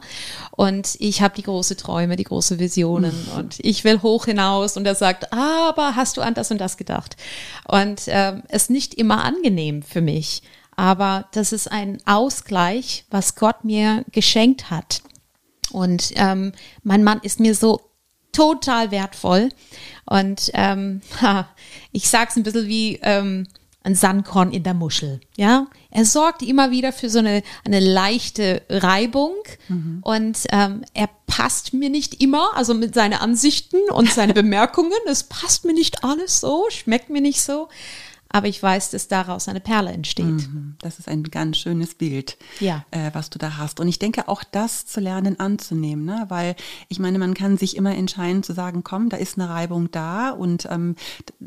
und ich habe die große Träume, die große Visionen mhm. und ich will hoch hinaus und er sagt, aber hast du an das und das gedacht? Und äh, es nicht immer angenehm für mich, aber das ist ein Ausgleich, was Gott mir geschenkt hat. Und ähm, mein Mann ist mir so total wertvoll und ähm, ha, ich sag's ein bisschen wie ähm, ein Sandkorn in der Muschel. Ja, er sorgt immer wieder für so eine, eine leichte Reibung mhm. und ähm, er passt mir nicht immer, also mit seinen Ansichten und seinen Bemerkungen. Es passt mir nicht alles so, schmeckt mir nicht so aber ich weiß, dass daraus eine Perle entsteht. Mhm. Das ist ein ganz schönes Bild, ja. äh, was du da hast. Und ich denke auch das zu lernen anzunehmen, ne? weil ich meine, man kann sich immer entscheiden zu sagen, komm, da ist eine Reibung da und ähm,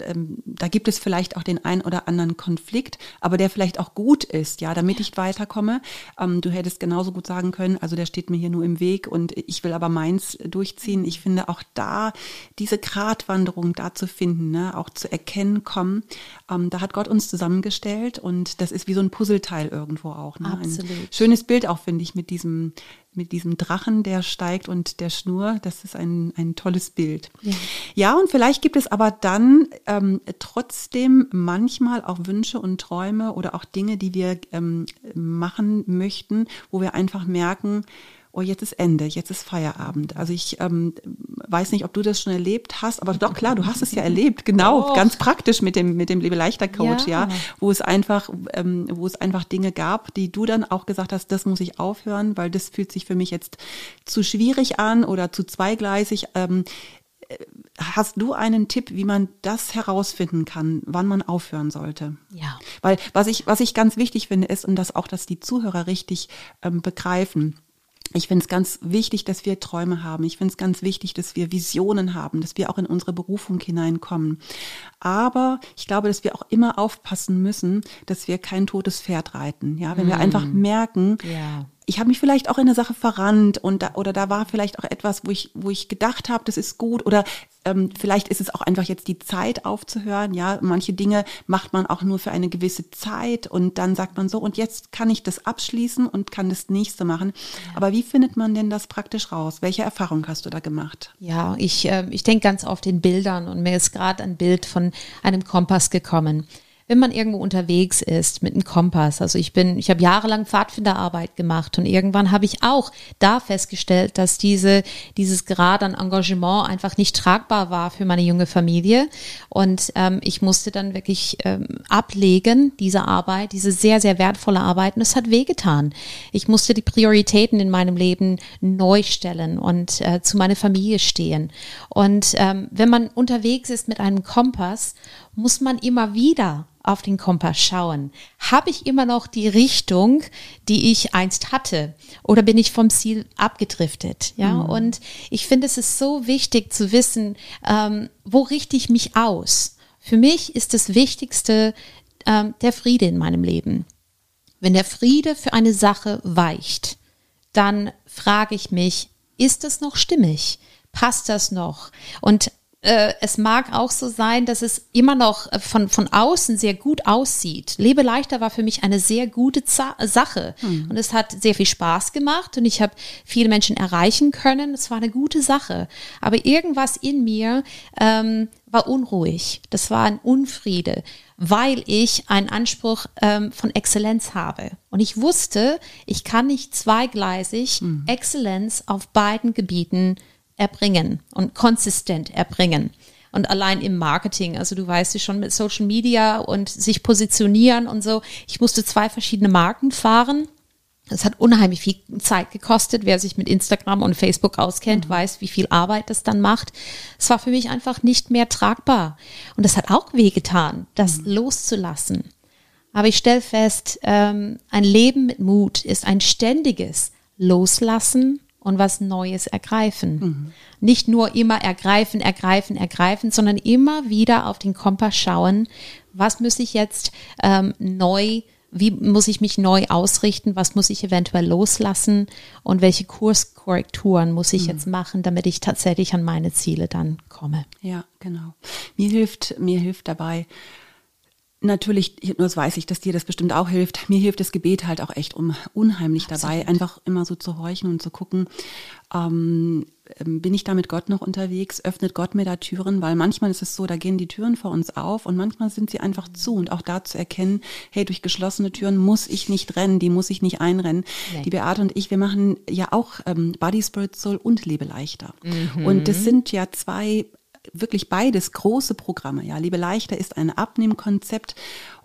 ähm, da gibt es vielleicht auch den ein oder anderen Konflikt, aber der vielleicht auch gut ist, ja, damit ich weiterkomme. Ähm, du hättest genauso gut sagen können, also der steht mir hier nur im Weg und ich will aber meins durchziehen. Ich finde auch da diese Gratwanderung da zu finden, ne? auch zu erkennen, komm, ähm, da hat Gott uns zusammengestellt und das ist wie so ein Puzzleteil irgendwo auch. Ne? Absolut. Ein schönes Bild auch, finde ich, mit diesem, mit diesem Drachen, der steigt und der Schnur. Das ist ein, ein tolles Bild. Ja. ja, und vielleicht gibt es aber dann ähm, trotzdem manchmal auch Wünsche und Träume oder auch Dinge, die wir ähm, machen möchten, wo wir einfach merken, oh, jetzt ist Ende, jetzt ist Feierabend. Also ich ähm, weiß nicht, ob du das schon erlebt hast, aber doch klar, du hast es ja erlebt, genau, oh. ganz praktisch mit dem mit dem Lebe leichter Coach, ja. ja, wo es einfach, ähm, wo es einfach Dinge gab, die du dann auch gesagt hast, das muss ich aufhören, weil das fühlt sich für mich jetzt zu schwierig an oder zu zweigleisig. Ähm, Hast du einen Tipp, wie man das herausfinden kann, wann man aufhören sollte? Ja. Weil was ich, was ich ganz wichtig finde, ist, und das auch, dass die Zuhörer richtig ähm, begreifen, ich finde es ganz wichtig, dass wir Träume haben. Ich finde es ganz wichtig, dass wir Visionen haben, dass wir auch in unsere Berufung hineinkommen. Aber ich glaube, dass wir auch immer aufpassen müssen, dass wir kein totes Pferd reiten. Ja, wenn mm. wir einfach merken, ja ich habe mich vielleicht auch in eine Sache verrannt und da, oder da war vielleicht auch etwas, wo ich, wo ich gedacht habe, das ist gut oder ähm, vielleicht ist es auch einfach jetzt die Zeit aufzuhören. Ja, manche Dinge macht man auch nur für eine gewisse Zeit und dann sagt man so und jetzt kann ich das abschließen und kann das nächste machen. Ja. Aber wie findet man denn das praktisch raus? Welche Erfahrung hast du da gemacht? Ja, ich, äh, ich denke ganz oft in Bildern und mir ist gerade ein Bild von einem Kompass gekommen wenn man irgendwo unterwegs ist mit einem Kompass. Also ich bin, ich habe jahrelang Pfadfinderarbeit gemacht und irgendwann habe ich auch da festgestellt, dass diese, dieses Grad an Engagement einfach nicht tragbar war für meine junge Familie. Und ähm, ich musste dann wirklich ähm, ablegen, diese Arbeit, diese sehr, sehr wertvolle Arbeit. Und es hat wehgetan. Ich musste die Prioritäten in meinem Leben neu stellen und äh, zu meiner Familie stehen. Und ähm, wenn man unterwegs ist mit einem Kompass, muss man immer wieder auf den Kompass schauen. Habe ich immer noch die Richtung, die ich einst hatte? Oder bin ich vom Ziel abgedriftet? Ja, mhm. und ich finde, es ist so wichtig zu wissen, ähm, wo richte ich mich aus? Für mich ist das Wichtigste ähm, der Friede in meinem Leben. Wenn der Friede für eine Sache weicht, dann frage ich mich, ist es noch stimmig? Passt das noch? Und äh, es mag auch so sein, dass es immer noch äh, von, von außen sehr gut aussieht. Lebe leichter war für mich eine sehr gute Za Sache. Hm. Und es hat sehr viel Spaß gemacht und ich habe viele Menschen erreichen können. Es war eine gute Sache. Aber irgendwas in mir ähm, war unruhig. Das war ein Unfriede, weil ich einen Anspruch ähm, von Exzellenz habe. Und ich wusste, ich kann nicht zweigleisig hm. Exzellenz auf beiden Gebieten erbringen und konsistent erbringen. Und allein im Marketing, also du weißt ja schon mit Social Media und sich positionieren und so. Ich musste zwei verschiedene Marken fahren. Es hat unheimlich viel Zeit gekostet. Wer sich mit Instagram und Facebook auskennt, mhm. weiß, wie viel Arbeit das dann macht. Es war für mich einfach nicht mehr tragbar. Und es hat auch wehgetan, das mhm. loszulassen. Aber ich stelle fest, ähm, ein Leben mit Mut ist ein ständiges Loslassen und was Neues ergreifen. Mhm. Nicht nur immer ergreifen, ergreifen, ergreifen, sondern immer wieder auf den Kompass schauen, was muss ich jetzt ähm, neu, wie muss ich mich neu ausrichten, was muss ich eventuell loslassen und welche Kurskorrekturen muss ich mhm. jetzt machen, damit ich tatsächlich an meine Ziele dann komme. Ja, genau. Mir hilft, mir hilft dabei, Natürlich, das weiß ich, dass dir das bestimmt auch hilft. Mir hilft das Gebet halt auch echt um unheimlich Absolut. dabei, einfach immer so zu horchen und zu gucken, ähm, ähm, bin ich da mit Gott noch unterwegs? Öffnet Gott mir da Türen? Weil manchmal ist es so, da gehen die Türen vor uns auf und manchmal sind sie einfach zu. Und auch da zu erkennen, hey, durch geschlossene Türen muss ich nicht rennen, die muss ich nicht einrennen. Nee. Die Beate und ich, wir machen ja auch ähm, Body, Spirit, Soul und Lebe leichter. Mhm. Und das sind ja zwei wirklich beides große Programme. Ja, Liebe leichter ist ein Abnehmkonzept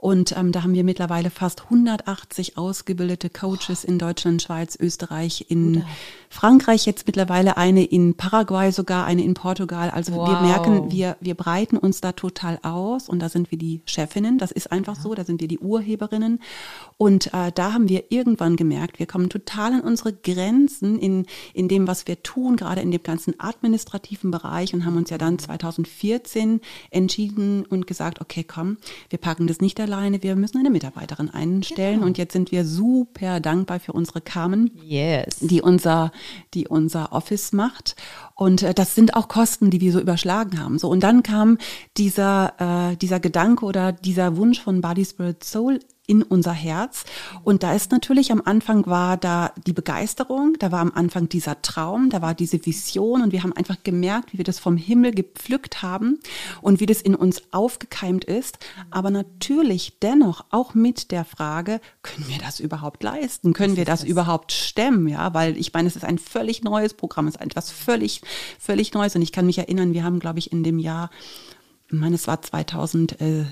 und ähm, da haben wir mittlerweile fast 180 ausgebildete Coaches in Deutschland, Schweiz, Österreich, in Oder. Frankreich jetzt mittlerweile eine, in Paraguay sogar, eine in Portugal. Also wow. wir merken, wir, wir breiten uns da total aus und da sind wir die Chefinnen. Das ist einfach ja. so, da sind wir die Urheberinnen. Und äh, da haben wir irgendwann gemerkt, wir kommen total an unsere Grenzen in, in dem, was wir tun, gerade in dem ganzen administrativen Bereich und haben uns ja dann 2014 entschieden und gesagt, okay, komm, wir packen das nicht allein alleine, wir müssen eine Mitarbeiterin einstellen. Genau. Und jetzt sind wir super dankbar für unsere Carmen, yes. die unser, die unser Office macht. Und äh, das sind auch Kosten, die wir so überschlagen haben. So und dann kam dieser äh, dieser Gedanke oder dieser Wunsch von Body Spirit Soul in unser Herz. Und da ist natürlich am Anfang war da die Begeisterung, da war am Anfang dieser Traum, da war diese Vision und wir haben einfach gemerkt, wie wir das vom Himmel gepflückt haben und wie das in uns aufgekeimt ist. Aber natürlich dennoch auch mit der Frage, können wir das überhaupt leisten? Können wir das, das überhaupt stemmen? Ja, weil ich meine, es ist ein völlig neues Programm, es ist etwas völlig, völlig Neues. Und ich kann mich erinnern, wir haben, glaube ich, in dem Jahr, ich meine, es war 2007,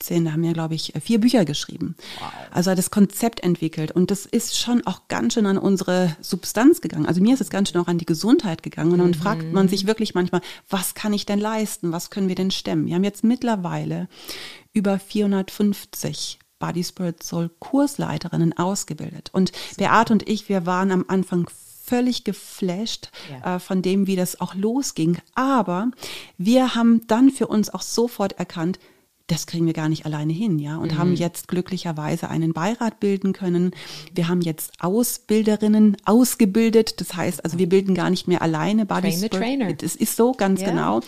17, da haben wir, glaube ich, vier Bücher geschrieben. Wow. Also das Konzept entwickelt. Und das ist schon auch ganz schön an unsere Substanz gegangen. Also mir ist es ganz schön auch an die Gesundheit gegangen. Und dann mhm. fragt man sich wirklich manchmal, was kann ich denn leisten? Was können wir denn stemmen? Wir haben jetzt mittlerweile über 450 Body Spirit Soul Kursleiterinnen ausgebildet. Und Beate und ich, wir waren am Anfang völlig geflasht ja. äh, von dem, wie das auch losging. Aber wir haben dann für uns auch sofort erkannt, das kriegen wir gar nicht alleine hin, ja, und mhm. haben jetzt glücklicherweise einen Beirat bilden können. Wir haben jetzt Ausbilderinnen ausgebildet, das heißt, also wir bilden gar nicht mehr alleine Body Train Trainer. Das ist so ganz yeah. genau.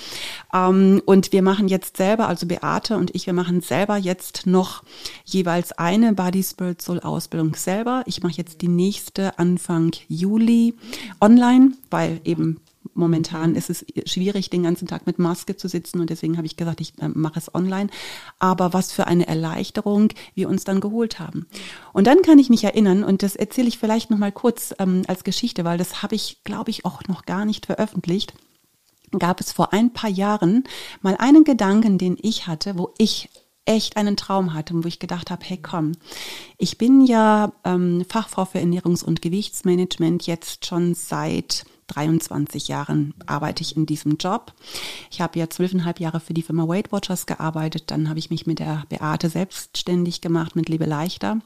Ähm, und wir machen jetzt selber, also Beate und ich, wir machen selber jetzt noch jeweils eine Body Spirit Soul Ausbildung selber. Ich mache jetzt die nächste Anfang Juli online, weil eben Momentan ist es schwierig, den ganzen Tag mit Maske zu sitzen und deswegen habe ich gesagt, ich äh, mache es online. Aber was für eine Erleichterung wir uns dann geholt haben. Und dann kann ich mich erinnern und das erzähle ich vielleicht noch mal kurz ähm, als Geschichte, weil das habe ich, glaube ich, auch noch gar nicht veröffentlicht gab es vor ein paar Jahren mal einen Gedanken, den ich hatte, wo ich echt einen Traum hatte, wo ich gedacht habe, hey komm, ich bin ja ähm, Fachfrau für Ernährungs- und Gewichtsmanagement jetzt schon seit 23 Jahren arbeite ich in diesem Job. Ich habe ja zwölfeinhalb Jahre für die Firma Weight Watchers gearbeitet. Dann habe ich mich mit der Beate selbstständig gemacht, mit Liebe Leichter.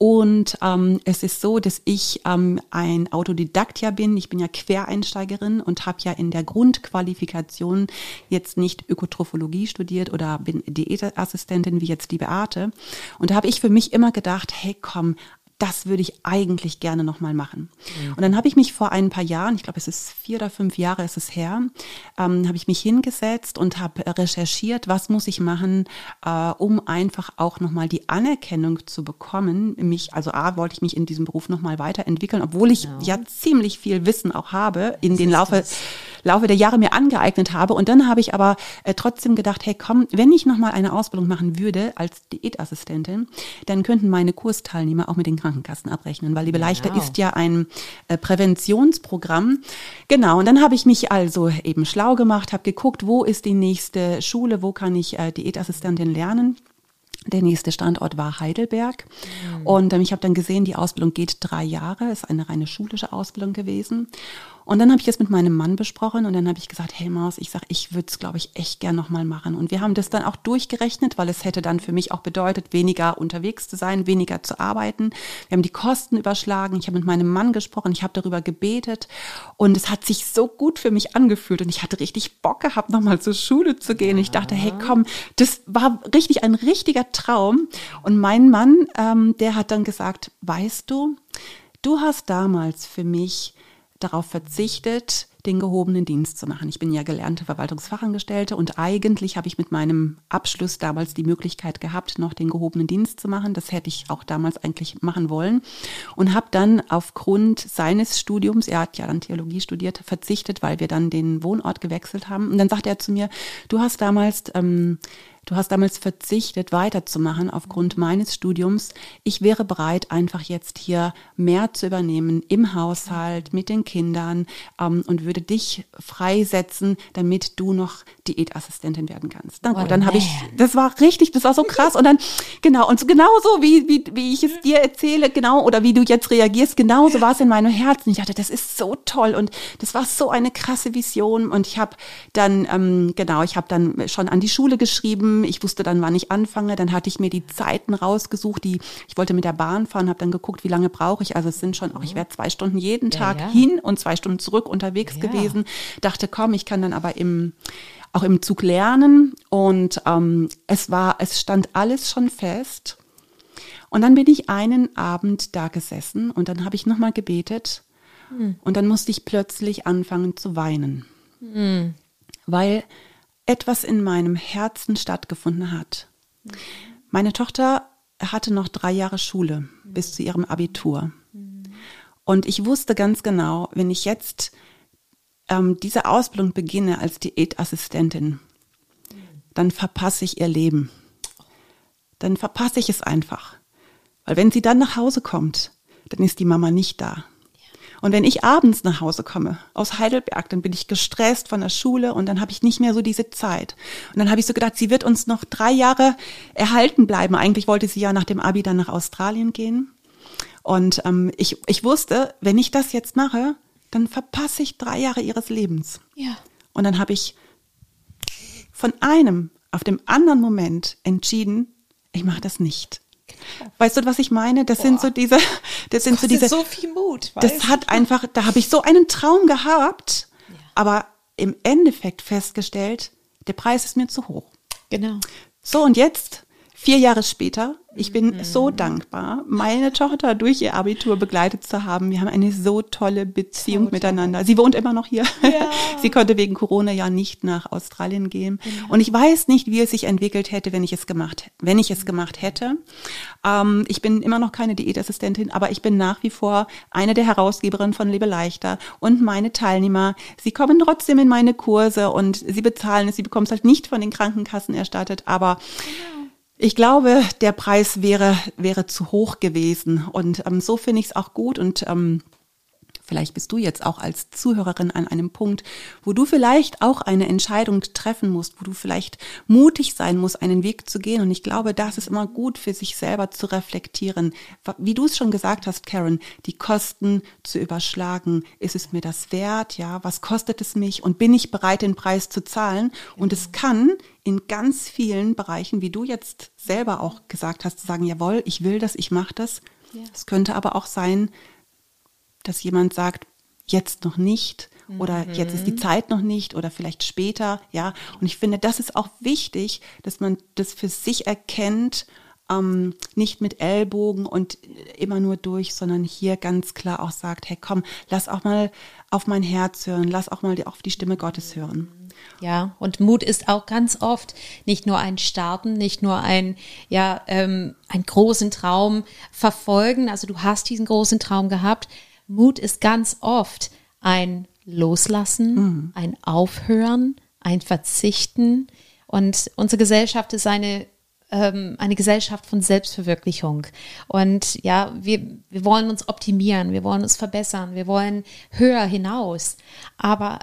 Und ähm, es ist so, dass ich ähm, ein Autodidakt ja bin. Ich bin ja Quereinsteigerin und habe ja in der Grundqualifikation jetzt nicht Ökotrophologie studiert oder bin Diätassistentin wie jetzt die Beate. Und da habe ich für mich immer gedacht, hey komm, das würde ich eigentlich gerne nochmal machen. Mhm. Und dann habe ich mich vor ein paar Jahren, ich glaube, es ist vier oder fünf Jahre ist es her, ähm, habe ich mich hingesetzt und habe recherchiert, was muss ich machen, äh, um einfach auch nochmal die Anerkennung zu bekommen. Mich, also A, wollte ich mich in diesem Beruf nochmal weiterentwickeln, obwohl ich genau. ja ziemlich viel Wissen auch habe in den Laufe das? Laufe der Jahre mir angeeignet habe. Und dann habe ich aber äh, trotzdem gedacht, hey komm, wenn ich nochmal eine Ausbildung machen würde als Diätassistentin, dann könnten meine Kursteilnehmer auch mit den Krankenkassen abrechnen, weil Liebe Leichter genau. ist ja ein äh, Präventionsprogramm. Genau, und dann habe ich mich also eben schlau gemacht, habe geguckt, wo ist die nächste Schule, wo kann ich äh, Diätassistentin lernen. Der nächste Standort war Heidelberg. Mhm. Und ähm, ich habe dann gesehen, die Ausbildung geht drei Jahre, ist eine reine schulische Ausbildung gewesen. Und dann habe ich es mit meinem Mann besprochen und dann habe ich gesagt, hey Maus, ich sage, ich würde es, glaube ich, echt gern nochmal machen. Und wir haben das dann auch durchgerechnet, weil es hätte dann für mich auch bedeutet, weniger unterwegs zu sein, weniger zu arbeiten. Wir haben die Kosten überschlagen. Ich habe mit meinem Mann gesprochen, ich habe darüber gebetet und es hat sich so gut für mich angefühlt und ich hatte richtig Bock gehabt, nochmal zur Schule zu gehen. Ich dachte, hey komm, das war richtig ein richtiger Traum. Und mein Mann, ähm, der hat dann gesagt, weißt du, du hast damals für mich darauf verzichtet, den gehobenen Dienst zu machen. Ich bin ja gelernte Verwaltungsfachangestellte und eigentlich habe ich mit meinem Abschluss damals die Möglichkeit gehabt, noch den gehobenen Dienst zu machen. Das hätte ich auch damals eigentlich machen wollen und habe dann aufgrund seines Studiums, er hat ja dann Theologie studiert, verzichtet, weil wir dann den Wohnort gewechselt haben. Und dann sagte er zu mir, du hast damals ähm, Du hast damals verzichtet, weiterzumachen aufgrund meines Studiums. Ich wäre bereit, einfach jetzt hier mehr zu übernehmen im Haushalt, mit den Kindern ähm, und würde dich freisetzen, damit du noch Diätassistentin werden kannst. Dann, dann habe ich, das war richtig, das war so krass. Und dann, genau, und genauso wie, wie, wie ich es dir erzähle, genau, oder wie du jetzt reagierst, genauso war es in meinem Herzen. Ich dachte, das ist so toll und das war so eine krasse Vision. Und ich habe dann, ähm, genau, ich habe dann schon an die Schule geschrieben, ich wusste dann, wann ich anfange. Dann hatte ich mir die Zeiten rausgesucht, die ich wollte mit der Bahn fahren, habe dann geguckt, wie lange brauche ich. Also es sind schon auch, ich werde zwei Stunden jeden Tag ja, ja. hin und zwei Stunden zurück unterwegs ja. gewesen. Dachte, komm, ich kann dann aber im auch im Zug lernen und ähm, es war, es stand alles schon fest. Und dann bin ich einen Abend da gesessen und dann habe ich nochmal gebetet hm. und dann musste ich plötzlich anfangen zu weinen. Hm. Weil etwas in meinem Herzen stattgefunden hat. Meine Tochter hatte noch drei Jahre Schule bis zu ihrem Abitur. Und ich wusste ganz genau, wenn ich jetzt ähm, diese Ausbildung beginne als Diätassistentin, dann verpasse ich ihr Leben. Dann verpasse ich es einfach. Weil wenn sie dann nach Hause kommt, dann ist die Mama nicht da. Und wenn ich abends nach Hause komme aus Heidelberg, dann bin ich gestresst von der Schule und dann habe ich nicht mehr so diese Zeit. Und dann habe ich so gedacht, sie wird uns noch drei Jahre erhalten bleiben. Eigentlich wollte sie ja nach dem Abi dann nach Australien gehen. Und ähm, ich, ich wusste, wenn ich das jetzt mache, dann verpasse ich drei Jahre ihres Lebens. Ja. Und dann habe ich von einem auf dem anderen Moment entschieden, ich mache das nicht. Weißt du, was ich meine? Das Boah. sind so diese, das, das sind so diese. so viel Mut. Das hat einfach, da habe ich so einen Traum gehabt, ja. aber im Endeffekt festgestellt, der Preis ist mir zu hoch. Genau. So und jetzt Vier Jahre später, ich bin mhm. so dankbar, meine Tochter durch ihr Abitur begleitet zu haben. Wir haben eine so tolle Beziehung so miteinander. Sie wohnt immer noch hier. Ja. Sie konnte wegen Corona ja nicht nach Australien gehen. Ja. Und ich weiß nicht, wie es sich entwickelt hätte, wenn ich es gemacht, wenn ich es gemacht hätte. Ähm, ich bin immer noch keine Diätassistentin, aber ich bin nach wie vor eine der Herausgeberinnen von Lebe leichter. Und meine Teilnehmer, sie kommen trotzdem in meine Kurse und sie bezahlen es. Sie bekommen es halt nicht von den Krankenkassen erstattet, aber genau ich glaube, der Preis wäre, wäre zu hoch gewesen. Und ähm, so finde ich es auch gut. Und ähm, Vielleicht bist du jetzt auch als Zuhörerin an einem Punkt, wo du vielleicht auch eine Entscheidung treffen musst, wo du vielleicht mutig sein musst, einen Weg zu gehen. Und ich glaube, das ist immer gut für sich selber zu reflektieren. Wie du es schon gesagt hast, Karen, die Kosten zu überschlagen. Ist es mir das wert? Ja, was kostet es mich? Und bin ich bereit, den Preis zu zahlen? Und es kann in ganz vielen Bereichen, wie du jetzt selber auch gesagt hast, sagen, jawohl, ich will das, ich mache das. Es könnte aber auch sein, dass jemand sagt, jetzt noch nicht oder mhm. jetzt ist die Zeit noch nicht oder vielleicht später, ja. Und ich finde, das ist auch wichtig, dass man das für sich erkennt, ähm, nicht mit Ellbogen und immer nur durch, sondern hier ganz klar auch sagt, hey komm, lass auch mal auf mein Herz hören, lass auch mal auf die Stimme Gottes hören. Ja, und Mut ist auch ganz oft nicht nur ein Starten, nicht nur ein, ja, ähm, einen großen Traum verfolgen. Also du hast diesen großen Traum gehabt, Mut ist ganz oft ein Loslassen, mhm. ein Aufhören, ein Verzichten. Und unsere Gesellschaft ist eine ähm, eine Gesellschaft von Selbstverwirklichung. Und ja, wir, wir wollen uns optimieren, wir wollen uns verbessern, wir wollen höher hinaus. Aber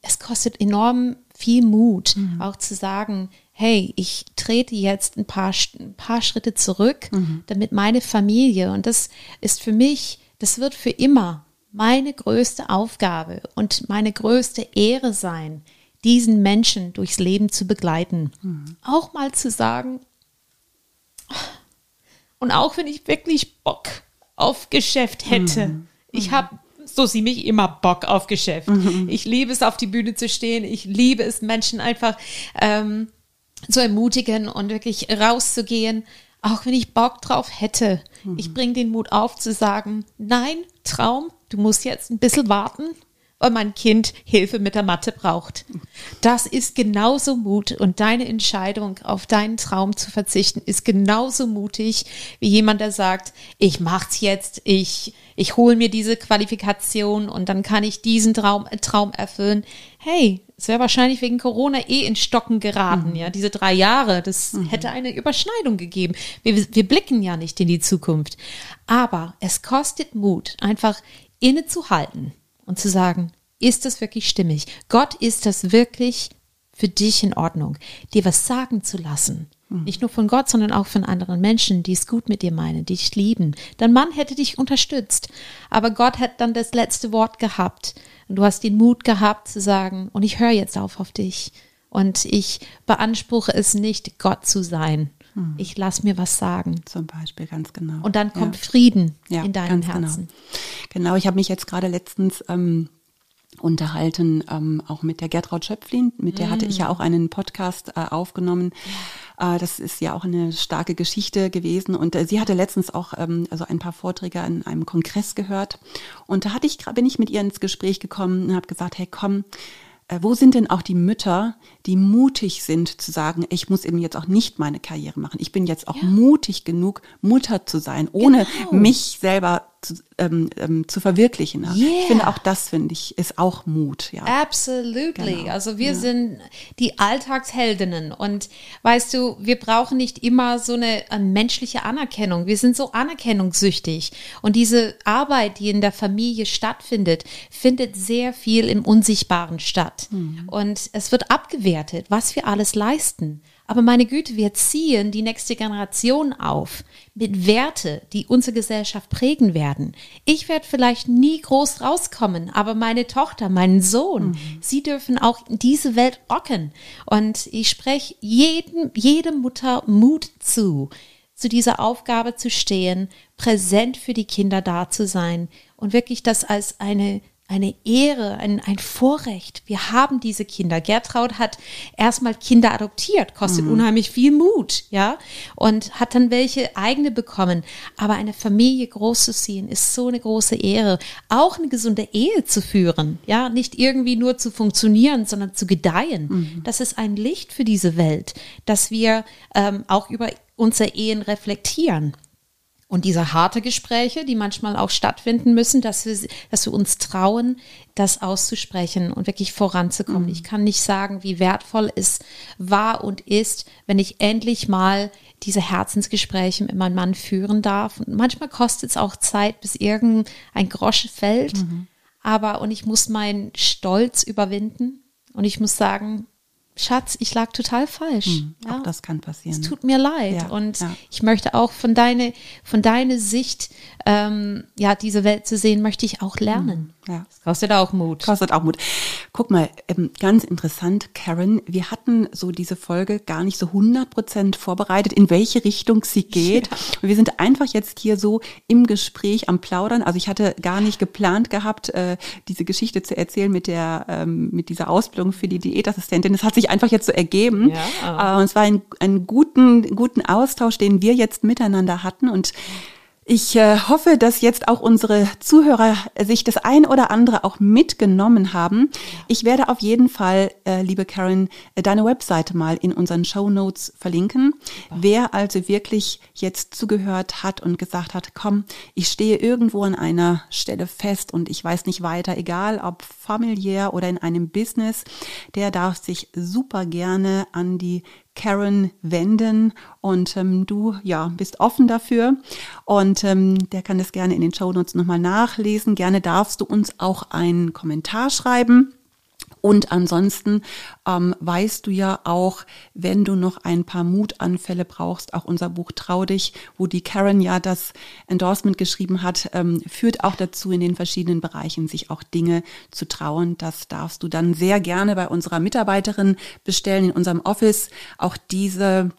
es kostet enorm viel Mut, mhm. auch zu sagen, hey, ich trete jetzt ein paar, ein paar Schritte zurück, mhm. damit meine Familie, und das ist für mich das wird für immer meine größte Aufgabe und meine größte Ehre sein, diesen Menschen durchs Leben zu begleiten. Mhm. Auch mal zu sagen, und auch wenn ich wirklich Bock auf Geschäft hätte, mhm. ich habe so sie mich immer Bock auf Geschäft. Mhm. Ich liebe es, auf die Bühne zu stehen. Ich liebe es, Menschen einfach ähm, zu ermutigen und wirklich rauszugehen auch wenn ich Bock drauf hätte, mhm. ich bringe den Mut auf zu sagen, nein, Traum, du musst jetzt ein bisschen warten, weil mein Kind Hilfe mit der Mathe braucht. Das ist genauso Mut und deine Entscheidung, auf deinen Traum zu verzichten, ist genauso mutig wie jemand, der sagt, ich mach's jetzt, ich, ich hole mir diese Qualifikation und dann kann ich diesen Traum, Traum erfüllen. Hey, es wäre wahrscheinlich wegen Corona eh in Stocken geraten, mhm. ja. Diese drei Jahre, das mhm. hätte eine Überschneidung gegeben. Wir, wir blicken ja nicht in die Zukunft. Aber es kostet Mut, einfach innezuhalten und zu sagen, ist das wirklich stimmig? Gott, ist das wirklich für dich in Ordnung? Dir was sagen zu lassen. Mhm. Nicht nur von Gott, sondern auch von anderen Menschen, die es gut mit dir meinen, die dich lieben. Dein Mann hätte dich unterstützt. Aber Gott hat dann das letzte Wort gehabt. Und du hast den Mut gehabt zu sagen, und ich höre jetzt auf auf dich. Und ich beanspruche es nicht, Gott zu sein. Hm. Ich lass mir was sagen. Zum Beispiel, ganz genau. Und dann kommt ja. Frieden ja, in deinem genau. Herzen. Genau, genau ich habe mich jetzt gerade letztens ähm, unterhalten, ähm, auch mit der Gertraud Schöpflin. Mit der hatte ich ja mm. auch einen Podcast äh, aufgenommen. Äh, das ist ja auch eine starke Geschichte gewesen. Und äh, sie hatte letztens auch ähm, also ein paar Vorträge an einem Kongress gehört. Und da hatte ich, bin ich mit ihr ins Gespräch gekommen und habe gesagt, hey komm, äh, wo sind denn auch die Mütter, die mutig sind zu sagen, ich muss eben jetzt auch nicht meine Karriere machen. Ich bin jetzt auch ja. mutig genug, Mutter zu sein, ohne genau. mich selber zu, ähm, ähm, zu verwirklichen. Yeah. Ich finde auch das finde ich ist auch Mut. Ja. Absolutely. Genau. Also wir ja. sind die Alltagsheldinnen und weißt du, wir brauchen nicht immer so eine, eine menschliche Anerkennung. Wir sind so anerkennungssüchtig und diese Arbeit, die in der Familie stattfindet, findet sehr viel im Unsichtbaren statt mhm. und es wird abgewertet, was wir alles leisten. Aber meine Güte, wir ziehen die nächste Generation auf mit Werte, die unsere Gesellschaft prägen werden. Ich werde vielleicht nie groß rauskommen, aber meine Tochter, mein Sohn, mhm. sie dürfen auch diese Welt rocken. Und ich spreche jedem, jede Mutter Mut zu, zu dieser Aufgabe zu stehen, präsent für die Kinder da zu sein und wirklich das als eine eine Ehre, ein, ein Vorrecht. Wir haben diese Kinder. Gertraud hat erstmal Kinder adoptiert, kostet mhm. unheimlich viel Mut, ja, und hat dann welche eigene bekommen. Aber eine Familie groß zu ziehen, ist so eine große Ehre. Auch eine gesunde Ehe zu führen, ja, nicht irgendwie nur zu funktionieren, sondern zu gedeihen. Mhm. Das ist ein Licht für diese Welt, dass wir ähm, auch über unsere Ehen reflektieren. Und diese harte Gespräche, die manchmal auch stattfinden müssen, dass wir, dass wir uns trauen, das auszusprechen und wirklich voranzukommen. Mhm. Ich kann nicht sagen, wie wertvoll es war und ist, wenn ich endlich mal diese Herzensgespräche mit meinem Mann führen darf. Und manchmal kostet es auch Zeit, bis irgendein Grosche fällt. Mhm. Aber, und ich muss meinen Stolz überwinden. Und ich muss sagen, Schatz, ich lag total falsch. Hm, ja. Auch das kann passieren. Es tut mir leid. Ja, und ja. ich möchte auch von deiner von deine Sicht, ähm, ja, diese Welt zu sehen, möchte ich auch lernen. Hm, ja. Das kostet auch Mut. Kostet auch Mut. Guck mal, ähm, ganz interessant, Karen, wir hatten so diese Folge gar nicht so 100 Prozent vorbereitet, in welche Richtung sie geht. Und wir sind einfach jetzt hier so im Gespräch am Plaudern. Also ich hatte gar nicht geplant gehabt, äh, diese Geschichte zu erzählen mit der, ähm, mit dieser Ausbildung für die Diätassistentin. Das hat sich sich einfach jetzt so ergeben. Ja. Äh, und es war ein, ein guten, guten Austausch, den wir jetzt miteinander hatten. Und ich äh, hoffe, dass jetzt auch unsere Zuhörer sich das ein oder andere auch mitgenommen haben. Ich werde auf jeden Fall, äh, liebe Karen, äh, deine Webseite mal in unseren Show Notes verlinken. Ja. Wer also wirklich jetzt zugehört hat und gesagt hat, komm, ich stehe irgendwo an einer Stelle fest und ich weiß nicht weiter, egal ob familiär oder in einem Business, der darf sich super gerne an die Karen wenden und ähm, du ja bist offen dafür und ähm, der kann das gerne in den Show Notes nochmal nachlesen. Gerne darfst du uns auch einen Kommentar schreiben. Und ansonsten ähm, weißt du ja auch, wenn du noch ein paar Mutanfälle brauchst, auch unser Buch Trau dich, wo die Karen ja das Endorsement geschrieben hat, ähm, führt auch dazu, in den verschiedenen Bereichen sich auch Dinge zu trauen. Das darfst du dann sehr gerne bei unserer Mitarbeiterin bestellen in unserem Office. Auch diese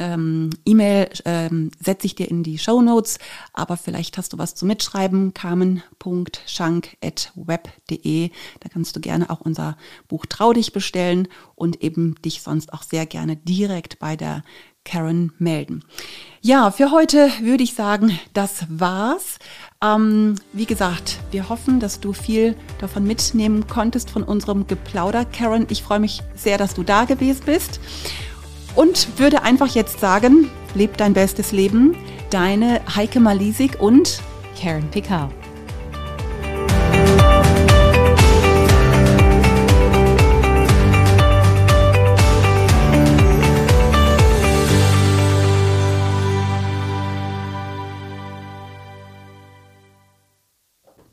ähm, E-Mail ähm, setze ich dir in die Show Notes, aber vielleicht hast du was zu mitschreiben, carmen.schank.web.de. Da kannst du gerne auch unser Buch Trau dich bestellen und eben dich sonst auch sehr gerne direkt bei der Karen melden. Ja, für heute würde ich sagen, das war's. Ähm, wie gesagt, wir hoffen, dass du viel davon mitnehmen konntest von unserem Geplauder. Karen, ich freue mich sehr, dass du da gewesen bist und würde einfach jetzt sagen, leb dein bestes Leben. Deine Heike Malisik und Karen Picard.